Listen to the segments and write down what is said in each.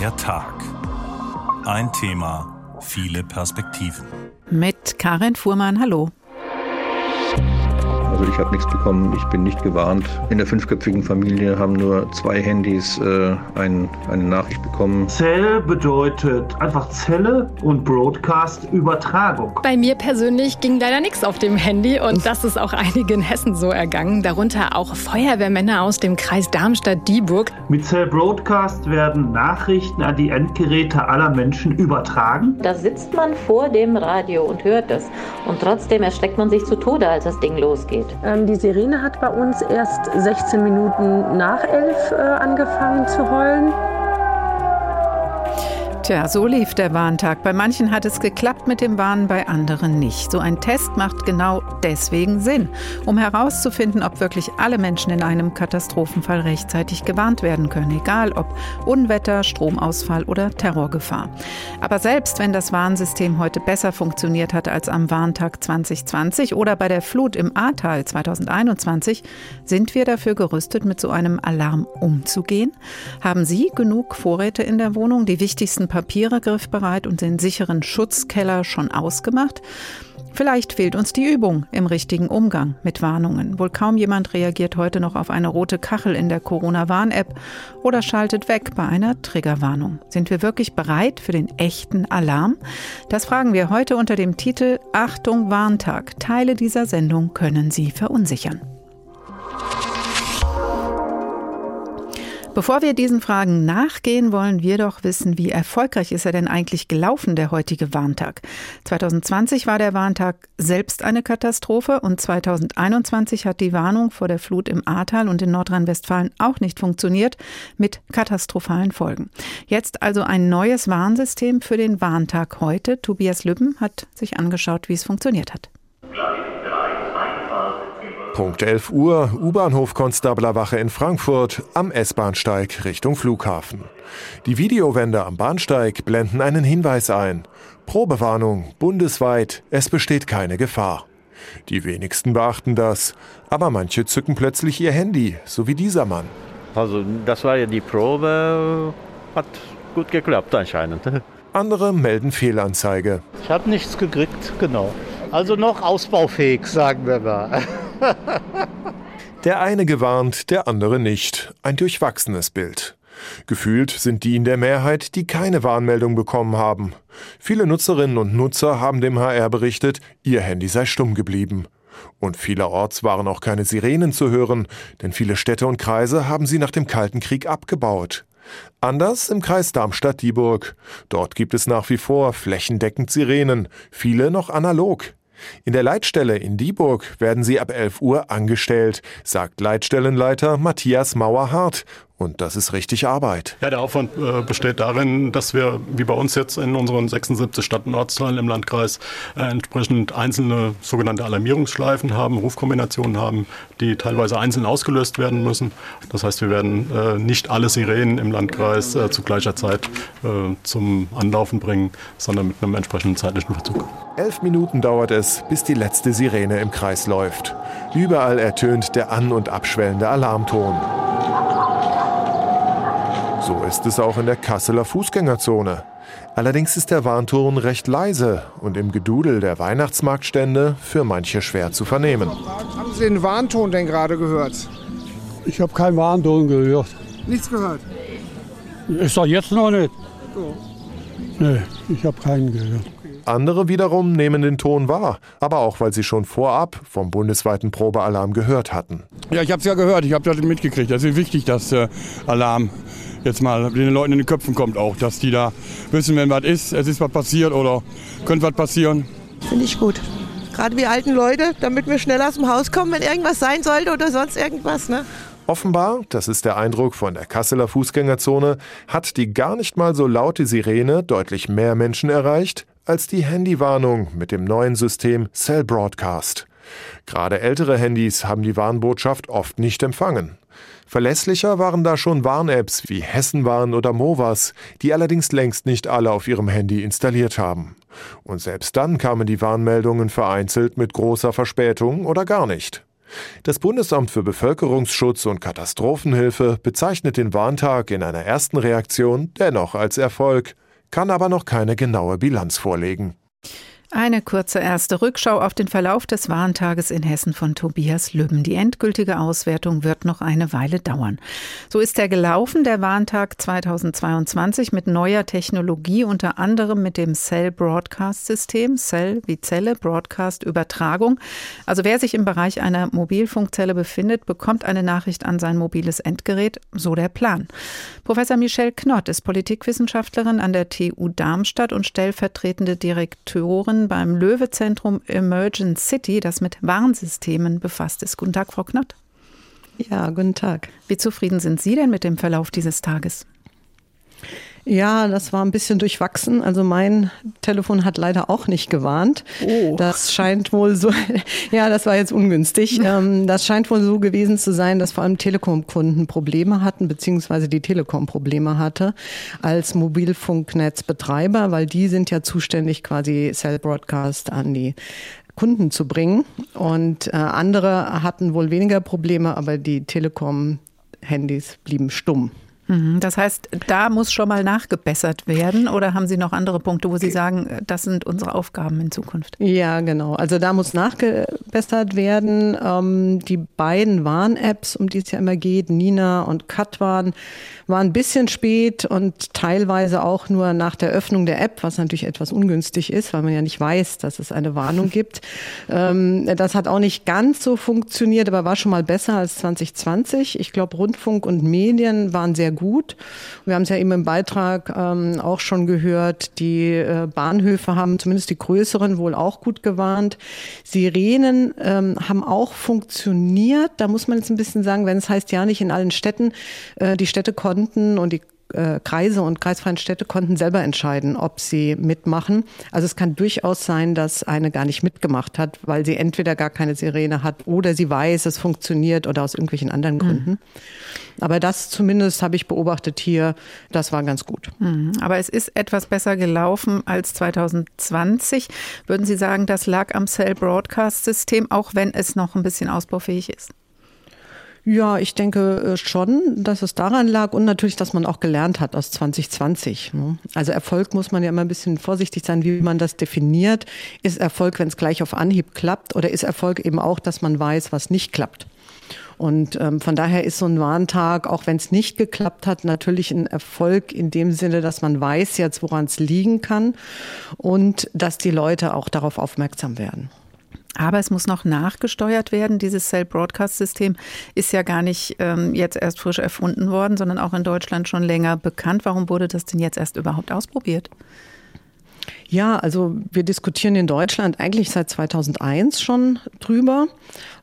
Der Tag. Ein Thema, viele Perspektiven. Mit Karin Fuhrmann, hallo. Also ich habe nichts bekommen, ich bin nicht gewarnt. In der fünfköpfigen Familie haben nur zwei Handys äh, ein, eine Nachricht bekommen. Zell bedeutet einfach Zelle und Broadcast Übertragung. Bei mir persönlich ging leider nichts auf dem Handy und das ist auch einigen Hessen so ergangen, darunter auch Feuerwehrmänner aus dem Kreis Darmstadt-Dieburg. Mit Zell Broadcast werden Nachrichten an die Endgeräte aller Menschen übertragen. Da sitzt man vor dem Radio und hört es und trotzdem erschreckt man sich zu Tode, als das Ding losgeht. Ähm, die Sirene hat bei uns erst 16 Minuten nach elf äh, angefangen zu heulen. Tja, so lief der Warntag. Bei manchen hat es geklappt mit dem Warnen, bei anderen nicht. So ein Test macht genau deswegen Sinn, um herauszufinden, ob wirklich alle Menschen in einem Katastrophenfall rechtzeitig gewarnt werden können, egal ob Unwetter, Stromausfall oder Terrorgefahr. Aber selbst wenn das Warnsystem heute besser funktioniert hat als am Warntag 2020 oder bei der Flut im Ahrtal 2021, sind wir dafür gerüstet, mit so einem Alarm umzugehen? Haben Sie genug Vorräte in der Wohnung, die wichtigsten Papiere griffbereit und den sicheren Schutzkeller schon ausgemacht? Vielleicht fehlt uns die Übung im richtigen Umgang mit Warnungen. Wohl kaum jemand reagiert heute noch auf eine rote Kachel in der Corona-Warn-App oder schaltet weg bei einer Triggerwarnung. Sind wir wirklich bereit für den echten Alarm? Das fragen wir heute unter dem Titel Achtung Warntag. Teile dieser Sendung können Sie verunsichern. Bevor wir diesen Fragen nachgehen, wollen wir doch wissen, wie erfolgreich ist er denn eigentlich gelaufen, der heutige Warntag. 2020 war der Warntag selbst eine Katastrophe und 2021 hat die Warnung vor der Flut im Ahrtal und in Nordrhein-Westfalen auch nicht funktioniert, mit katastrophalen Folgen. Jetzt also ein neues Warnsystem für den Warntag heute. Tobias Lübben hat sich angeschaut, wie es funktioniert hat. Punkt 11 Uhr, U-Bahnhof Konstablerwache in Frankfurt am S-Bahnsteig Richtung Flughafen. Die Videowände am Bahnsteig blenden einen Hinweis ein. Probewarnung, bundesweit, es besteht keine Gefahr. Die wenigsten beachten das, aber manche zücken plötzlich ihr Handy, so wie dieser Mann. Also das war ja die Probe, hat gut geklappt anscheinend. Andere melden Fehlanzeige. Ich habe nichts gekriegt, genau. Also noch ausbaufähig, sagen wir mal. Der eine gewarnt, der andere nicht. Ein durchwachsenes Bild. Gefühlt sind die in der Mehrheit, die keine Warnmeldung bekommen haben. Viele Nutzerinnen und Nutzer haben dem HR berichtet, ihr Handy sei stumm geblieben. Und vielerorts waren auch keine Sirenen zu hören, denn viele Städte und Kreise haben sie nach dem Kalten Krieg abgebaut. Anders im Kreis Darmstadt-Dieburg. Dort gibt es nach wie vor flächendeckend Sirenen, viele noch analog. In der Leitstelle in Dieburg werden sie ab 11 Uhr angestellt, sagt Leitstellenleiter Matthias Mauerhardt und das ist richtig Arbeit. Ja, der Aufwand äh, besteht darin, dass wir, wie bei uns jetzt in unseren 76 Stadt- und Ortsteilen im Landkreis, äh, entsprechend einzelne sogenannte Alarmierungsschleifen haben, Rufkombinationen haben, die teilweise einzeln ausgelöst werden müssen. Das heißt, wir werden äh, nicht alle Sirenen im Landkreis äh, zu gleicher Zeit äh, zum Anlaufen bringen, sondern mit einem entsprechenden zeitlichen Verzug. Elf Minuten dauert es, bis die letzte Sirene im Kreis läuft. Überall ertönt der an- und abschwellende Alarmton. So ist es auch in der Kasseler Fußgängerzone. Allerdings ist der Warnton recht leise und im Gedudel der Weihnachtsmarktstände für manche schwer zu vernehmen. Haben Sie den Warnton denn gerade gehört? Ich habe keinen Warnton gehört. Nichts gehört? Ist doch jetzt noch nicht. So. Nee, ich habe keinen gehört. Andere wiederum nehmen den Ton wahr, aber auch weil sie schon vorab vom bundesweiten Probealarm gehört hatten. Ja, ich habe es ja gehört, ich habe das mitgekriegt. Das ist wichtig, dass der Alarm jetzt mal den Leuten in den Köpfen kommt auch, dass die da wissen, wenn was ist, es ist was passiert oder könnte was passieren. Finde ich gut. Gerade wir alten Leute, damit wir schnell aus dem Haus kommen, wenn irgendwas sein sollte oder sonst irgendwas. Ne? Offenbar, das ist der Eindruck von der Kasseler Fußgängerzone, hat die gar nicht mal so laute Sirene deutlich mehr Menschen erreicht als die Handywarnung mit dem neuen System Cell Broadcast. Gerade ältere Handys haben die Warnbotschaft oft nicht empfangen. Verlässlicher waren da schon Warn-Apps wie Hessenwarn oder Movas, die allerdings längst nicht alle auf ihrem Handy installiert haben. Und selbst dann kamen die Warnmeldungen vereinzelt mit großer Verspätung oder gar nicht. Das Bundesamt für Bevölkerungsschutz und Katastrophenhilfe bezeichnet den Warntag in einer ersten Reaktion dennoch als Erfolg, kann aber noch keine genaue Bilanz vorlegen. Eine kurze erste Rückschau auf den Verlauf des Warntages in Hessen von Tobias Lübben. Die endgültige Auswertung wird noch eine Weile dauern. So ist er gelaufen, der Warntag 2022 mit neuer Technologie, unter anderem mit dem Cell Broadcast System, Cell wie Zelle, Broadcast Übertragung. Also wer sich im Bereich einer Mobilfunkzelle befindet, bekommt eine Nachricht an sein mobiles Endgerät, so der Plan. Professor Michelle Knott ist Politikwissenschaftlerin an der TU Darmstadt und stellvertretende Direktorin beim Löwe-Zentrum Emergent City, das mit Warnsystemen befasst ist. Guten Tag, Frau Knott. Ja, guten Tag. Wie zufrieden sind Sie denn mit dem Verlauf dieses Tages? Ja, das war ein bisschen durchwachsen. Also mein Telefon hat leider auch nicht gewarnt. Oh. Das scheint wohl so, ja, das war jetzt ungünstig. Ähm, das scheint wohl so gewesen zu sein, dass vor allem Telekom-Kunden Probleme hatten, beziehungsweise die Telekom Probleme hatte als Mobilfunknetzbetreiber, weil die sind ja zuständig, quasi Cell Broadcast an die Kunden zu bringen. Und äh, andere hatten wohl weniger Probleme, aber die Telekom-Handys blieben stumm. Mhm. Das heißt, da muss schon mal nachgebessert werden oder haben Sie noch andere Punkte, wo Sie sagen, das sind unsere Aufgaben in Zukunft? Ja, genau. Also da muss nachgebessert werden. Ähm, die beiden Warn-Apps, um die es ja immer geht, Nina und Katwan, war ein bisschen spät und teilweise auch nur nach der Öffnung der App, was natürlich etwas ungünstig ist, weil man ja nicht weiß, dass es eine Warnung gibt. Ähm, das hat auch nicht ganz so funktioniert, aber war schon mal besser als 2020. Ich glaube, Rundfunk und Medien waren sehr gut. Wir haben es ja eben im Beitrag ähm, auch schon gehört, die äh, Bahnhöfe haben zumindest die größeren wohl auch gut gewarnt. Sirenen ähm, haben auch funktioniert. Da muss man jetzt ein bisschen sagen, wenn es heißt ja nicht in allen Städten, äh, die Städte konnten und die äh, Kreise und kreisfreien Städte konnten selber entscheiden, ob sie mitmachen. Also es kann durchaus sein, dass eine gar nicht mitgemacht hat, weil sie entweder gar keine Sirene hat oder sie weiß, es funktioniert oder aus irgendwelchen anderen mhm. Gründen. Mhm. Aber das zumindest habe ich beobachtet hier, das war ganz gut. Mhm. Aber es ist etwas besser gelaufen als 2020. Würden Sie sagen, das lag am Cell Broadcast System, auch wenn es noch ein bisschen ausbaufähig ist? Ja, ich denke äh, schon, dass es daran lag und natürlich, dass man auch gelernt hat aus 2020. Ne? Also Erfolg muss man ja immer ein bisschen vorsichtig sein, wie man das definiert. Ist Erfolg, wenn es gleich auf Anhieb klappt oder ist Erfolg eben auch, dass man weiß, was nicht klappt? Und ähm, von daher ist so ein Warntag, auch wenn es nicht geklappt hat, natürlich ein Erfolg in dem Sinne, dass man weiß jetzt, woran es liegen kann und dass die Leute auch darauf aufmerksam werden. Aber es muss noch nachgesteuert werden. Dieses Cell-Broadcast-System ist ja gar nicht ähm, jetzt erst frisch erfunden worden, sondern auch in Deutschland schon länger bekannt. Warum wurde das denn jetzt erst überhaupt ausprobiert? Ja, also wir diskutieren in Deutschland eigentlich seit 2001 schon drüber,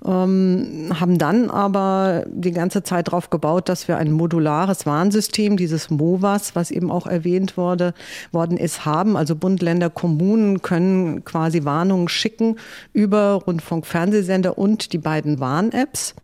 ähm, haben dann aber die ganze Zeit darauf gebaut, dass wir ein modulares Warnsystem, dieses MOVAS, was eben auch erwähnt wurde, worden ist, haben. Also Bund, Länder, Kommunen können quasi Warnungen schicken über Rundfunk, Fernsehsender und die beiden Warn-Apps.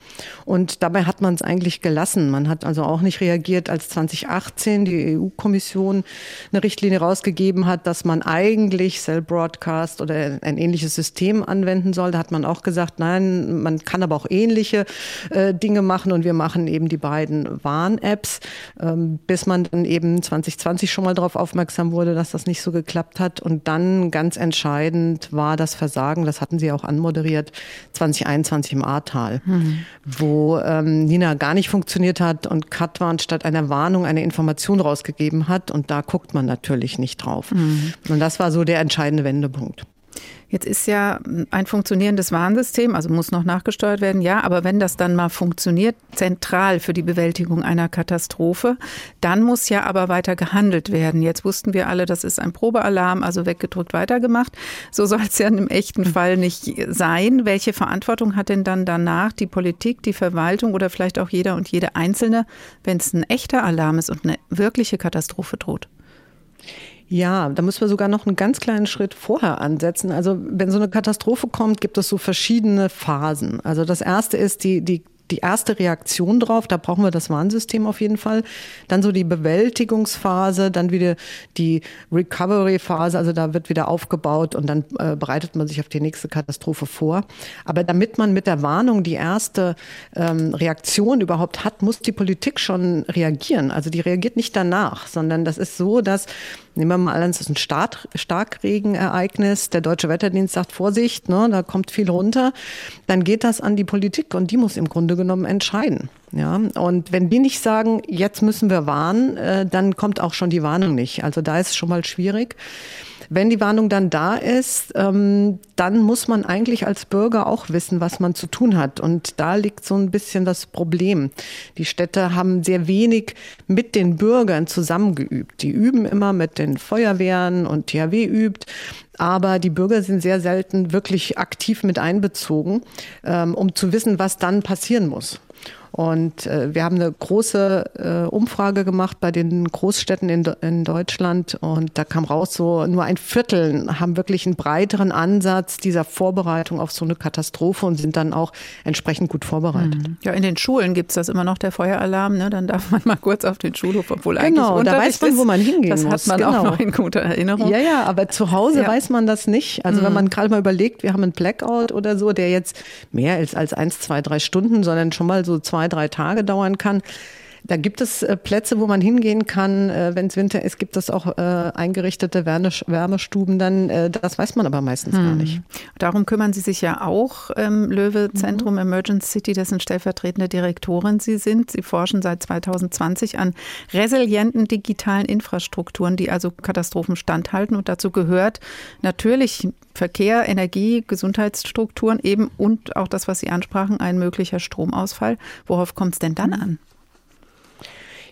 Und dabei hat man es eigentlich gelassen. Man hat also auch nicht reagiert, als 2018 die EU-Kommission eine Richtlinie rausgegeben hat, dass man eigentlich eigentlich Cell Broadcast oder ein ähnliches System anwenden soll. Da hat man auch gesagt, nein, man kann aber auch ähnliche äh, Dinge machen und wir machen eben die beiden Warn-Apps, ähm, bis man dann eben 2020 schon mal darauf aufmerksam wurde, dass das nicht so geklappt hat. Und dann ganz entscheidend war das Versagen, das hatten Sie auch anmoderiert, 2021 im Ahrtal, mhm. wo ähm, Nina gar nicht funktioniert hat und Katwan statt einer Warnung eine Information rausgegeben hat. Und da guckt man natürlich nicht drauf. Mhm. Und das war war so der entscheidende Wendepunkt. Jetzt ist ja ein funktionierendes Warnsystem, also muss noch nachgesteuert werden, ja, aber wenn das dann mal funktioniert, zentral für die Bewältigung einer Katastrophe, dann muss ja aber weiter gehandelt werden. Jetzt wussten wir alle, das ist ein Probealarm, also weggedrückt, weitergemacht. So soll es ja im echten Fall nicht sein. Welche Verantwortung hat denn dann danach die Politik, die Verwaltung oder vielleicht auch jeder und jede Einzelne, wenn es ein echter Alarm ist und eine wirkliche Katastrophe droht? Ja, da müssen wir sogar noch einen ganz kleinen Schritt vorher ansetzen. Also wenn so eine Katastrophe kommt, gibt es so verschiedene Phasen. Also das erste ist, die, die die erste Reaktion drauf. Da brauchen wir das Warnsystem auf jeden Fall. Dann so die Bewältigungsphase, dann wieder die Recovery-Phase, also da wird wieder aufgebaut und dann äh, bereitet man sich auf die nächste Katastrophe vor. Aber damit man mit der Warnung die erste ähm, Reaktion überhaupt hat, muss die Politik schon reagieren. Also die reagiert nicht danach, sondern das ist so, dass Nehmen wir mal an, es ist ein Start, Starkregenereignis. Der Deutsche Wetterdienst sagt Vorsicht, ne, da kommt viel runter. Dann geht das an die Politik und die muss im Grunde genommen entscheiden. Ja, und wenn die nicht sagen, jetzt müssen wir warnen, äh, dann kommt auch schon die Warnung nicht. Also da ist es schon mal schwierig. Wenn die Warnung dann da ist, ähm, dann muss man eigentlich als Bürger auch wissen, was man zu tun hat. Und da liegt so ein bisschen das Problem. Die Städte haben sehr wenig mit den Bürgern zusammengeübt. Die üben immer mit den Feuerwehren und THW übt. Aber die Bürger sind sehr selten wirklich aktiv mit einbezogen, ähm, um zu wissen, was dann passieren muss. Und äh, wir haben eine große äh, Umfrage gemacht bei den Großstädten in, in Deutschland und da kam raus, so nur ein Viertel haben wirklich einen breiteren Ansatz dieser Vorbereitung auf so eine Katastrophe und sind dann auch entsprechend gut vorbereitet. Mhm. Ja, in den Schulen gibt es das immer noch, der Feueralarm. Ne? Dann darf man mal kurz auf den Schulhof, obwohl eigentlich Genau, da weiß man, wo man hingehen das muss. Das hat man genau. auch noch in guter Erinnerung. Ja, ja, aber zu Hause Ja. weiß man das nicht. Also wenn Mhm. man gerade mal überlegt, wir haben einen Blackout oder so, der jetzt mehr als, als eins, zwei, drei Stunden, sondern schon mal so zwei, drei Tage dauern kann. Da gibt es äh, Plätze, wo man hingehen kann. Äh, Wenn es Winter ist, gibt es auch äh, eingerichtete Wärme, Wärmestuben. Dann, das weiß man aber meistens gar Hm. nicht. Darum kümmern Sie sich ja auch, ähm, Löwe Zentrum Emergency City, dessen stellvertretende Direktorin Sie sind. Sie forschen seit 2020 an resilienten digitalen Infrastrukturen, die also Katastrophen standhalten. Und dazu gehört natürlich Verkehr, Energie, Gesundheitsstrukturen eben und auch das, was Sie ansprachen, ein möglicher Stromausfall. Worauf kommt es denn dann an?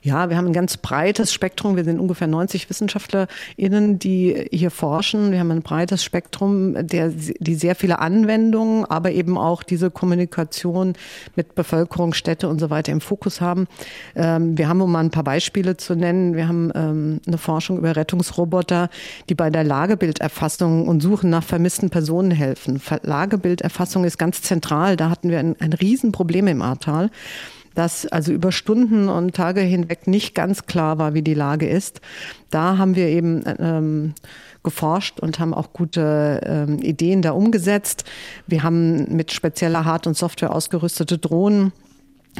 Ja, wir haben ein ganz breites Spektrum. Wir sind ungefähr 90 WissenschaftlerInnen, die hier forschen. Wir haben ein breites Spektrum, der, die sehr viele Anwendungen, aber eben auch diese Kommunikation mit Bevölkerung, Städte und so weiter im Fokus haben. Ähm, wir haben, um mal ein paar Beispiele zu nennen, wir haben ähm, eine Forschung über Rettungsroboter, die bei der Lagebilderfassung und Suchen nach vermissten Personen helfen. Lagebilderfassung ist ganz zentral. Da hatten wir ein, ein Riesenproblem im Ahrtal dass also über Stunden und Tage hinweg nicht ganz klar war, wie die Lage ist. Da haben wir eben ähm, geforscht und haben auch gute ähm, Ideen da umgesetzt. Wir haben mit spezieller Hard- und Software ausgerüstete Drohnen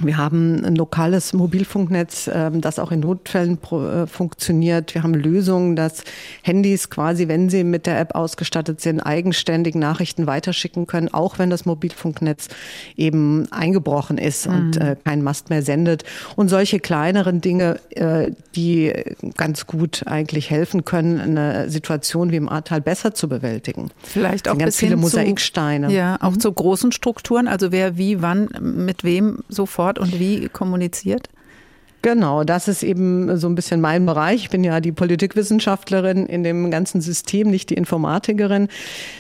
wir haben ein lokales Mobilfunknetz, ähm, das auch in Notfällen äh, funktioniert. Wir haben Lösungen, dass Handys quasi, wenn sie mit der App ausgestattet sind, eigenständig Nachrichten weiterschicken können, auch wenn das Mobilfunknetz eben eingebrochen ist und Mhm. äh, kein Mast mehr sendet. Und solche kleineren Dinge, äh, die ganz gut eigentlich helfen können, eine Situation wie im Ahrtal besser zu bewältigen. Vielleicht auch ganz bis viele Mosaiksteine. Zu, ja, auch zu großen Strukturen, also wer wie, wann, mit wem sofort und wie kommuniziert. Genau, das ist eben so ein bisschen mein Bereich. Ich bin ja die Politikwissenschaftlerin in dem ganzen System, nicht die Informatikerin.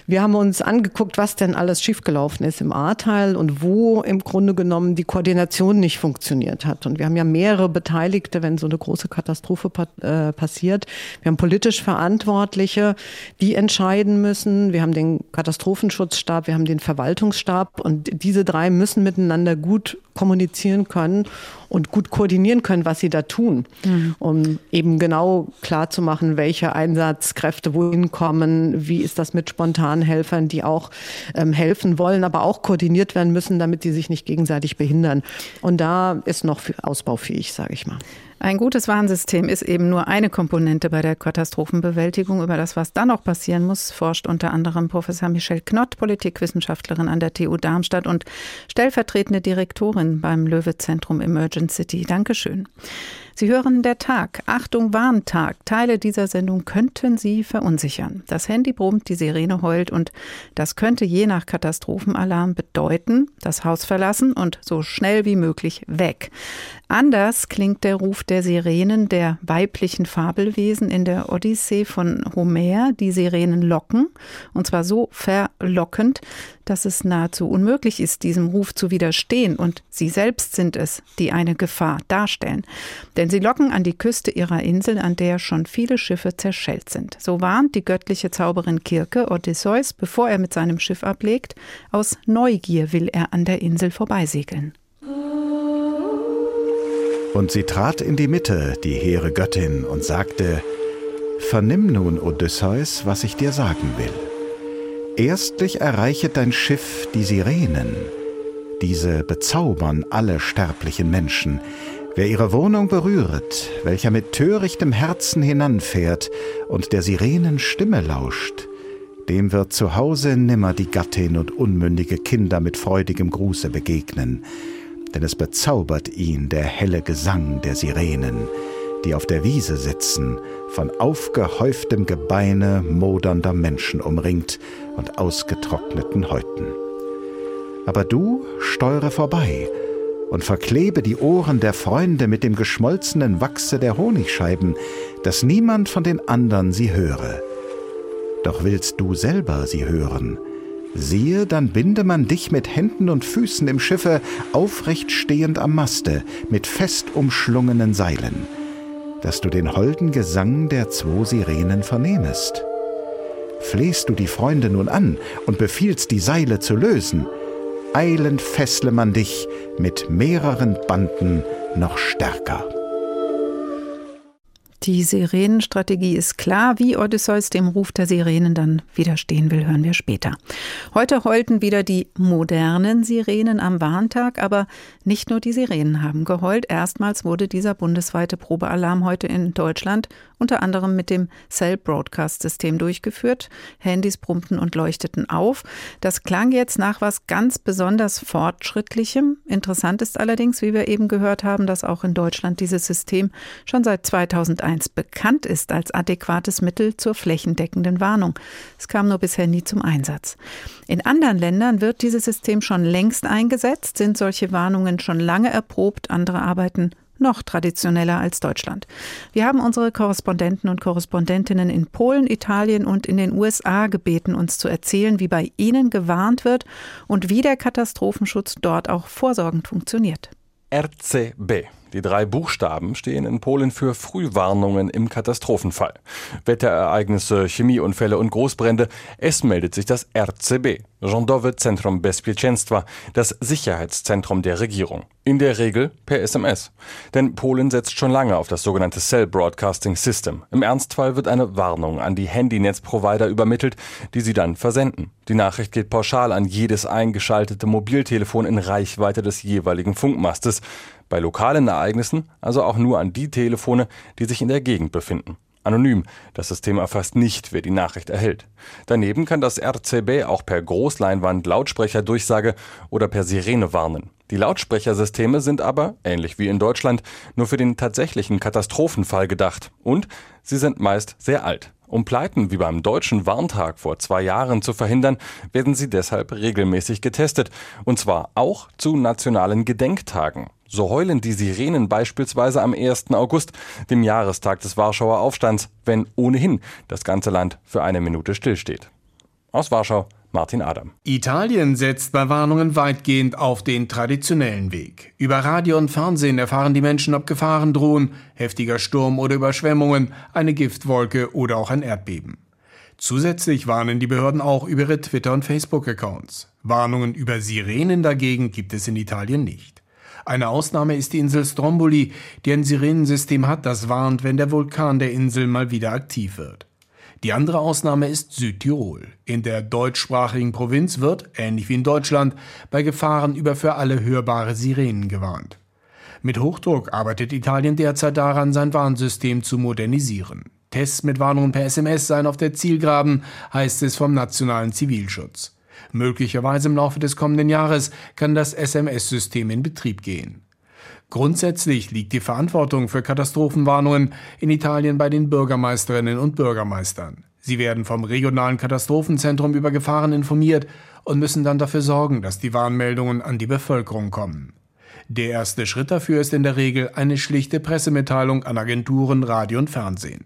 Wir haben uns angeguckt, was denn alles schiefgelaufen ist im Ahrtal und wo im Grunde genommen die Koordination nicht funktioniert hat. Und wir haben ja mehrere Beteiligte, wenn so eine große Katastrophe äh, passiert. Wir haben politisch Verantwortliche, die entscheiden müssen. Wir haben den Katastrophenschutzstab, wir haben den Verwaltungsstab und diese drei müssen miteinander gut kommunizieren können und gut koordinieren können, was sie da tun, Mhm. um eben genau klar zu machen, welche Einsatzkräfte wohin kommen, wie ist das mit Spontanhelfern, die auch ähm, helfen wollen, aber auch koordiniert werden müssen, damit die sich nicht gegenseitig behindern. Und da ist noch viel ausbaufähig, sage ich mal. Ein gutes Warnsystem ist eben nur eine Komponente bei der Katastrophenbewältigung. Über das, was dann noch passieren muss, forscht unter anderem Professor Michelle Knott, Politikwissenschaftlerin an der TU Darmstadt und stellvertretende Direktorin beim Löwe-Zentrum Emergency City. Dankeschön. Sie hören der Tag. Achtung, Warntag. Teile dieser Sendung könnten Sie verunsichern. Das Handy brummt, die Sirene heult und das könnte je nach Katastrophenalarm bedeuten, das Haus verlassen und so schnell wie möglich weg. Anders klingt der Ruf der Sirenen der weiblichen Fabelwesen in der Odyssee von Homer. Die Sirenen locken und zwar so verlockend, dass es nahezu unmöglich ist, diesem Ruf zu widerstehen. Und sie selbst sind es, die eine Gefahr darstellen. Denn sie locken an die Küste ihrer Insel, an der schon viele Schiffe zerschellt sind. So warnt die göttliche Zauberin Kirke Odysseus, bevor er mit seinem Schiff ablegt. Aus Neugier will er an der Insel vorbeisegeln. Und sie trat in die Mitte, die hehre Göttin, und sagte, Vernimm nun, Odysseus, was ich dir sagen will. Erstlich erreichet dein Schiff die Sirenen. Diese bezaubern alle sterblichen Menschen. Wer ihre Wohnung berühret, welcher mit törichtem Herzen hinanfährt und der Sirenen Stimme lauscht, dem wird zu Hause nimmer die Gattin und unmündige Kinder mit freudigem Gruße begegnen, denn es bezaubert ihn der helle Gesang der Sirenen, die auf der Wiese sitzen, von aufgehäuftem Gebeine modernder Menschen umringt und ausgetrockneten Häuten. Aber du steuere vorbei und verklebe die Ohren der Freunde mit dem geschmolzenen Wachse der Honigscheiben, dass niemand von den andern sie höre. Doch willst du selber sie hören, siehe, dann binde man dich mit Händen und Füßen im Schiffe aufrecht stehend am Maste mit fest umschlungenen Seilen dass du den holden Gesang der zwo Sirenen vernehmest. Flehst du die Freunde nun an und befiehlst die Seile zu lösen, eilend fessle man dich mit mehreren Banden noch stärker. Die Sirenenstrategie ist klar. Wie Odysseus dem Ruf der Sirenen dann widerstehen will, hören wir später. Heute heulten wieder die modernen Sirenen am Warntag, aber nicht nur die Sirenen haben geheult. Erstmals wurde dieser bundesweite Probealarm heute in Deutschland unter anderem mit dem Cell Broadcast System durchgeführt. Handys brummten und leuchteten auf. Das klang jetzt nach was ganz besonders Fortschrittlichem. Interessant ist allerdings, wie wir eben gehört haben, dass auch in Deutschland dieses System schon seit 2001 bekannt ist als adäquates Mittel zur flächendeckenden Warnung. Es kam nur bisher nie zum Einsatz. In anderen Ländern wird dieses System schon längst eingesetzt, sind solche Warnungen schon lange erprobt, andere arbeiten noch traditioneller als Deutschland. Wir haben unsere Korrespondenten und Korrespondentinnen in Polen, Italien und in den USA gebeten, uns zu erzählen, wie bei ihnen gewarnt wird und wie der Katastrophenschutz dort auch vorsorgend funktioniert. RCB. Die drei Buchstaben stehen in Polen für Frühwarnungen im Katastrophenfall. Wetterereignisse, Chemieunfälle und Großbrände. Es meldet sich das RCB, Rządowe Centrum Bezpieczeństwa, das Sicherheitszentrum der Regierung. In der Regel per SMS. Denn Polen setzt schon lange auf das sogenannte Cell Broadcasting System. Im Ernstfall wird eine Warnung an die Handynetzprovider übermittelt, die sie dann versenden. Die Nachricht geht pauschal an jedes eingeschaltete Mobiltelefon in Reichweite des jeweiligen Funkmastes. Bei lokalen Ereignissen also auch nur an die Telefone, die sich in der Gegend befinden. Anonym. Das System erfasst nicht, wer die Nachricht erhält. Daneben kann das RCB auch per Großleinwand, Lautsprecherdurchsage oder per Sirene warnen. Die Lautsprechersysteme sind aber, ähnlich wie in Deutschland, nur für den tatsächlichen Katastrophenfall gedacht. Und sie sind meist sehr alt. Um Pleiten wie beim deutschen Warntag vor zwei Jahren zu verhindern, werden sie deshalb regelmäßig getestet. Und zwar auch zu nationalen Gedenktagen. So heulen die Sirenen beispielsweise am 1. August, dem Jahrestag des Warschauer Aufstands, wenn ohnehin das ganze Land für eine Minute stillsteht. Aus Warschau, Martin Adam. Italien setzt bei Warnungen weitgehend auf den traditionellen Weg. Über Radio und Fernsehen erfahren die Menschen, ob Gefahren drohen, heftiger Sturm oder Überschwemmungen, eine Giftwolke oder auch ein Erdbeben. Zusätzlich warnen die Behörden auch über ihre Twitter- und Facebook-Accounts. Warnungen über Sirenen dagegen gibt es in Italien nicht. Eine Ausnahme ist die Insel Stromboli, die ein Sirenensystem hat, das warnt, wenn der Vulkan der Insel mal wieder aktiv wird. Die andere Ausnahme ist Südtirol. In der deutschsprachigen Provinz wird, ähnlich wie in Deutschland, bei Gefahren über für alle hörbare Sirenen gewarnt. Mit Hochdruck arbeitet Italien derzeit daran, sein Warnsystem zu modernisieren. Tests mit Warnungen per SMS seien auf der Zielgraben, heißt es vom nationalen Zivilschutz. Möglicherweise im Laufe des kommenden Jahres kann das SMS-System in Betrieb gehen. Grundsätzlich liegt die Verantwortung für Katastrophenwarnungen in Italien bei den Bürgermeisterinnen und Bürgermeistern. Sie werden vom regionalen Katastrophenzentrum über Gefahren informiert und müssen dann dafür sorgen, dass die Warnmeldungen an die Bevölkerung kommen. Der erste Schritt dafür ist in der Regel eine schlichte Pressemitteilung an Agenturen, Radio und Fernsehen.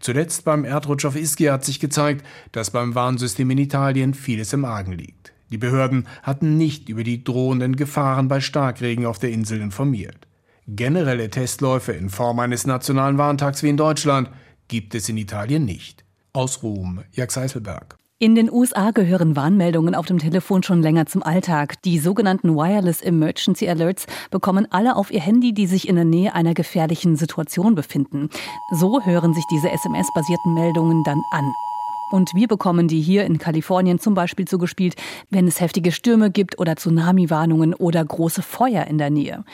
Zuletzt beim Erdrutsch auf Ischia hat sich gezeigt, dass beim Warnsystem in Italien vieles im Argen liegt. Die Behörden hatten nicht über die drohenden Gefahren bei Starkregen auf der Insel informiert. Generelle Testläufe in Form eines nationalen Warntags wie in Deutschland gibt es in Italien nicht. Aus Rom, Jörg Seiselberg. In den USA gehören Warnmeldungen auf dem Telefon schon länger zum Alltag. Die sogenannten Wireless Emergency Alerts bekommen alle auf ihr Handy, die sich in der Nähe einer gefährlichen Situation befinden. So hören sich diese SMS-basierten Meldungen dann an. Und wir bekommen die hier in Kalifornien zum Beispiel zugespielt, wenn es heftige Stürme gibt oder Tsunami-Warnungen oder große Feuer in der Nähe.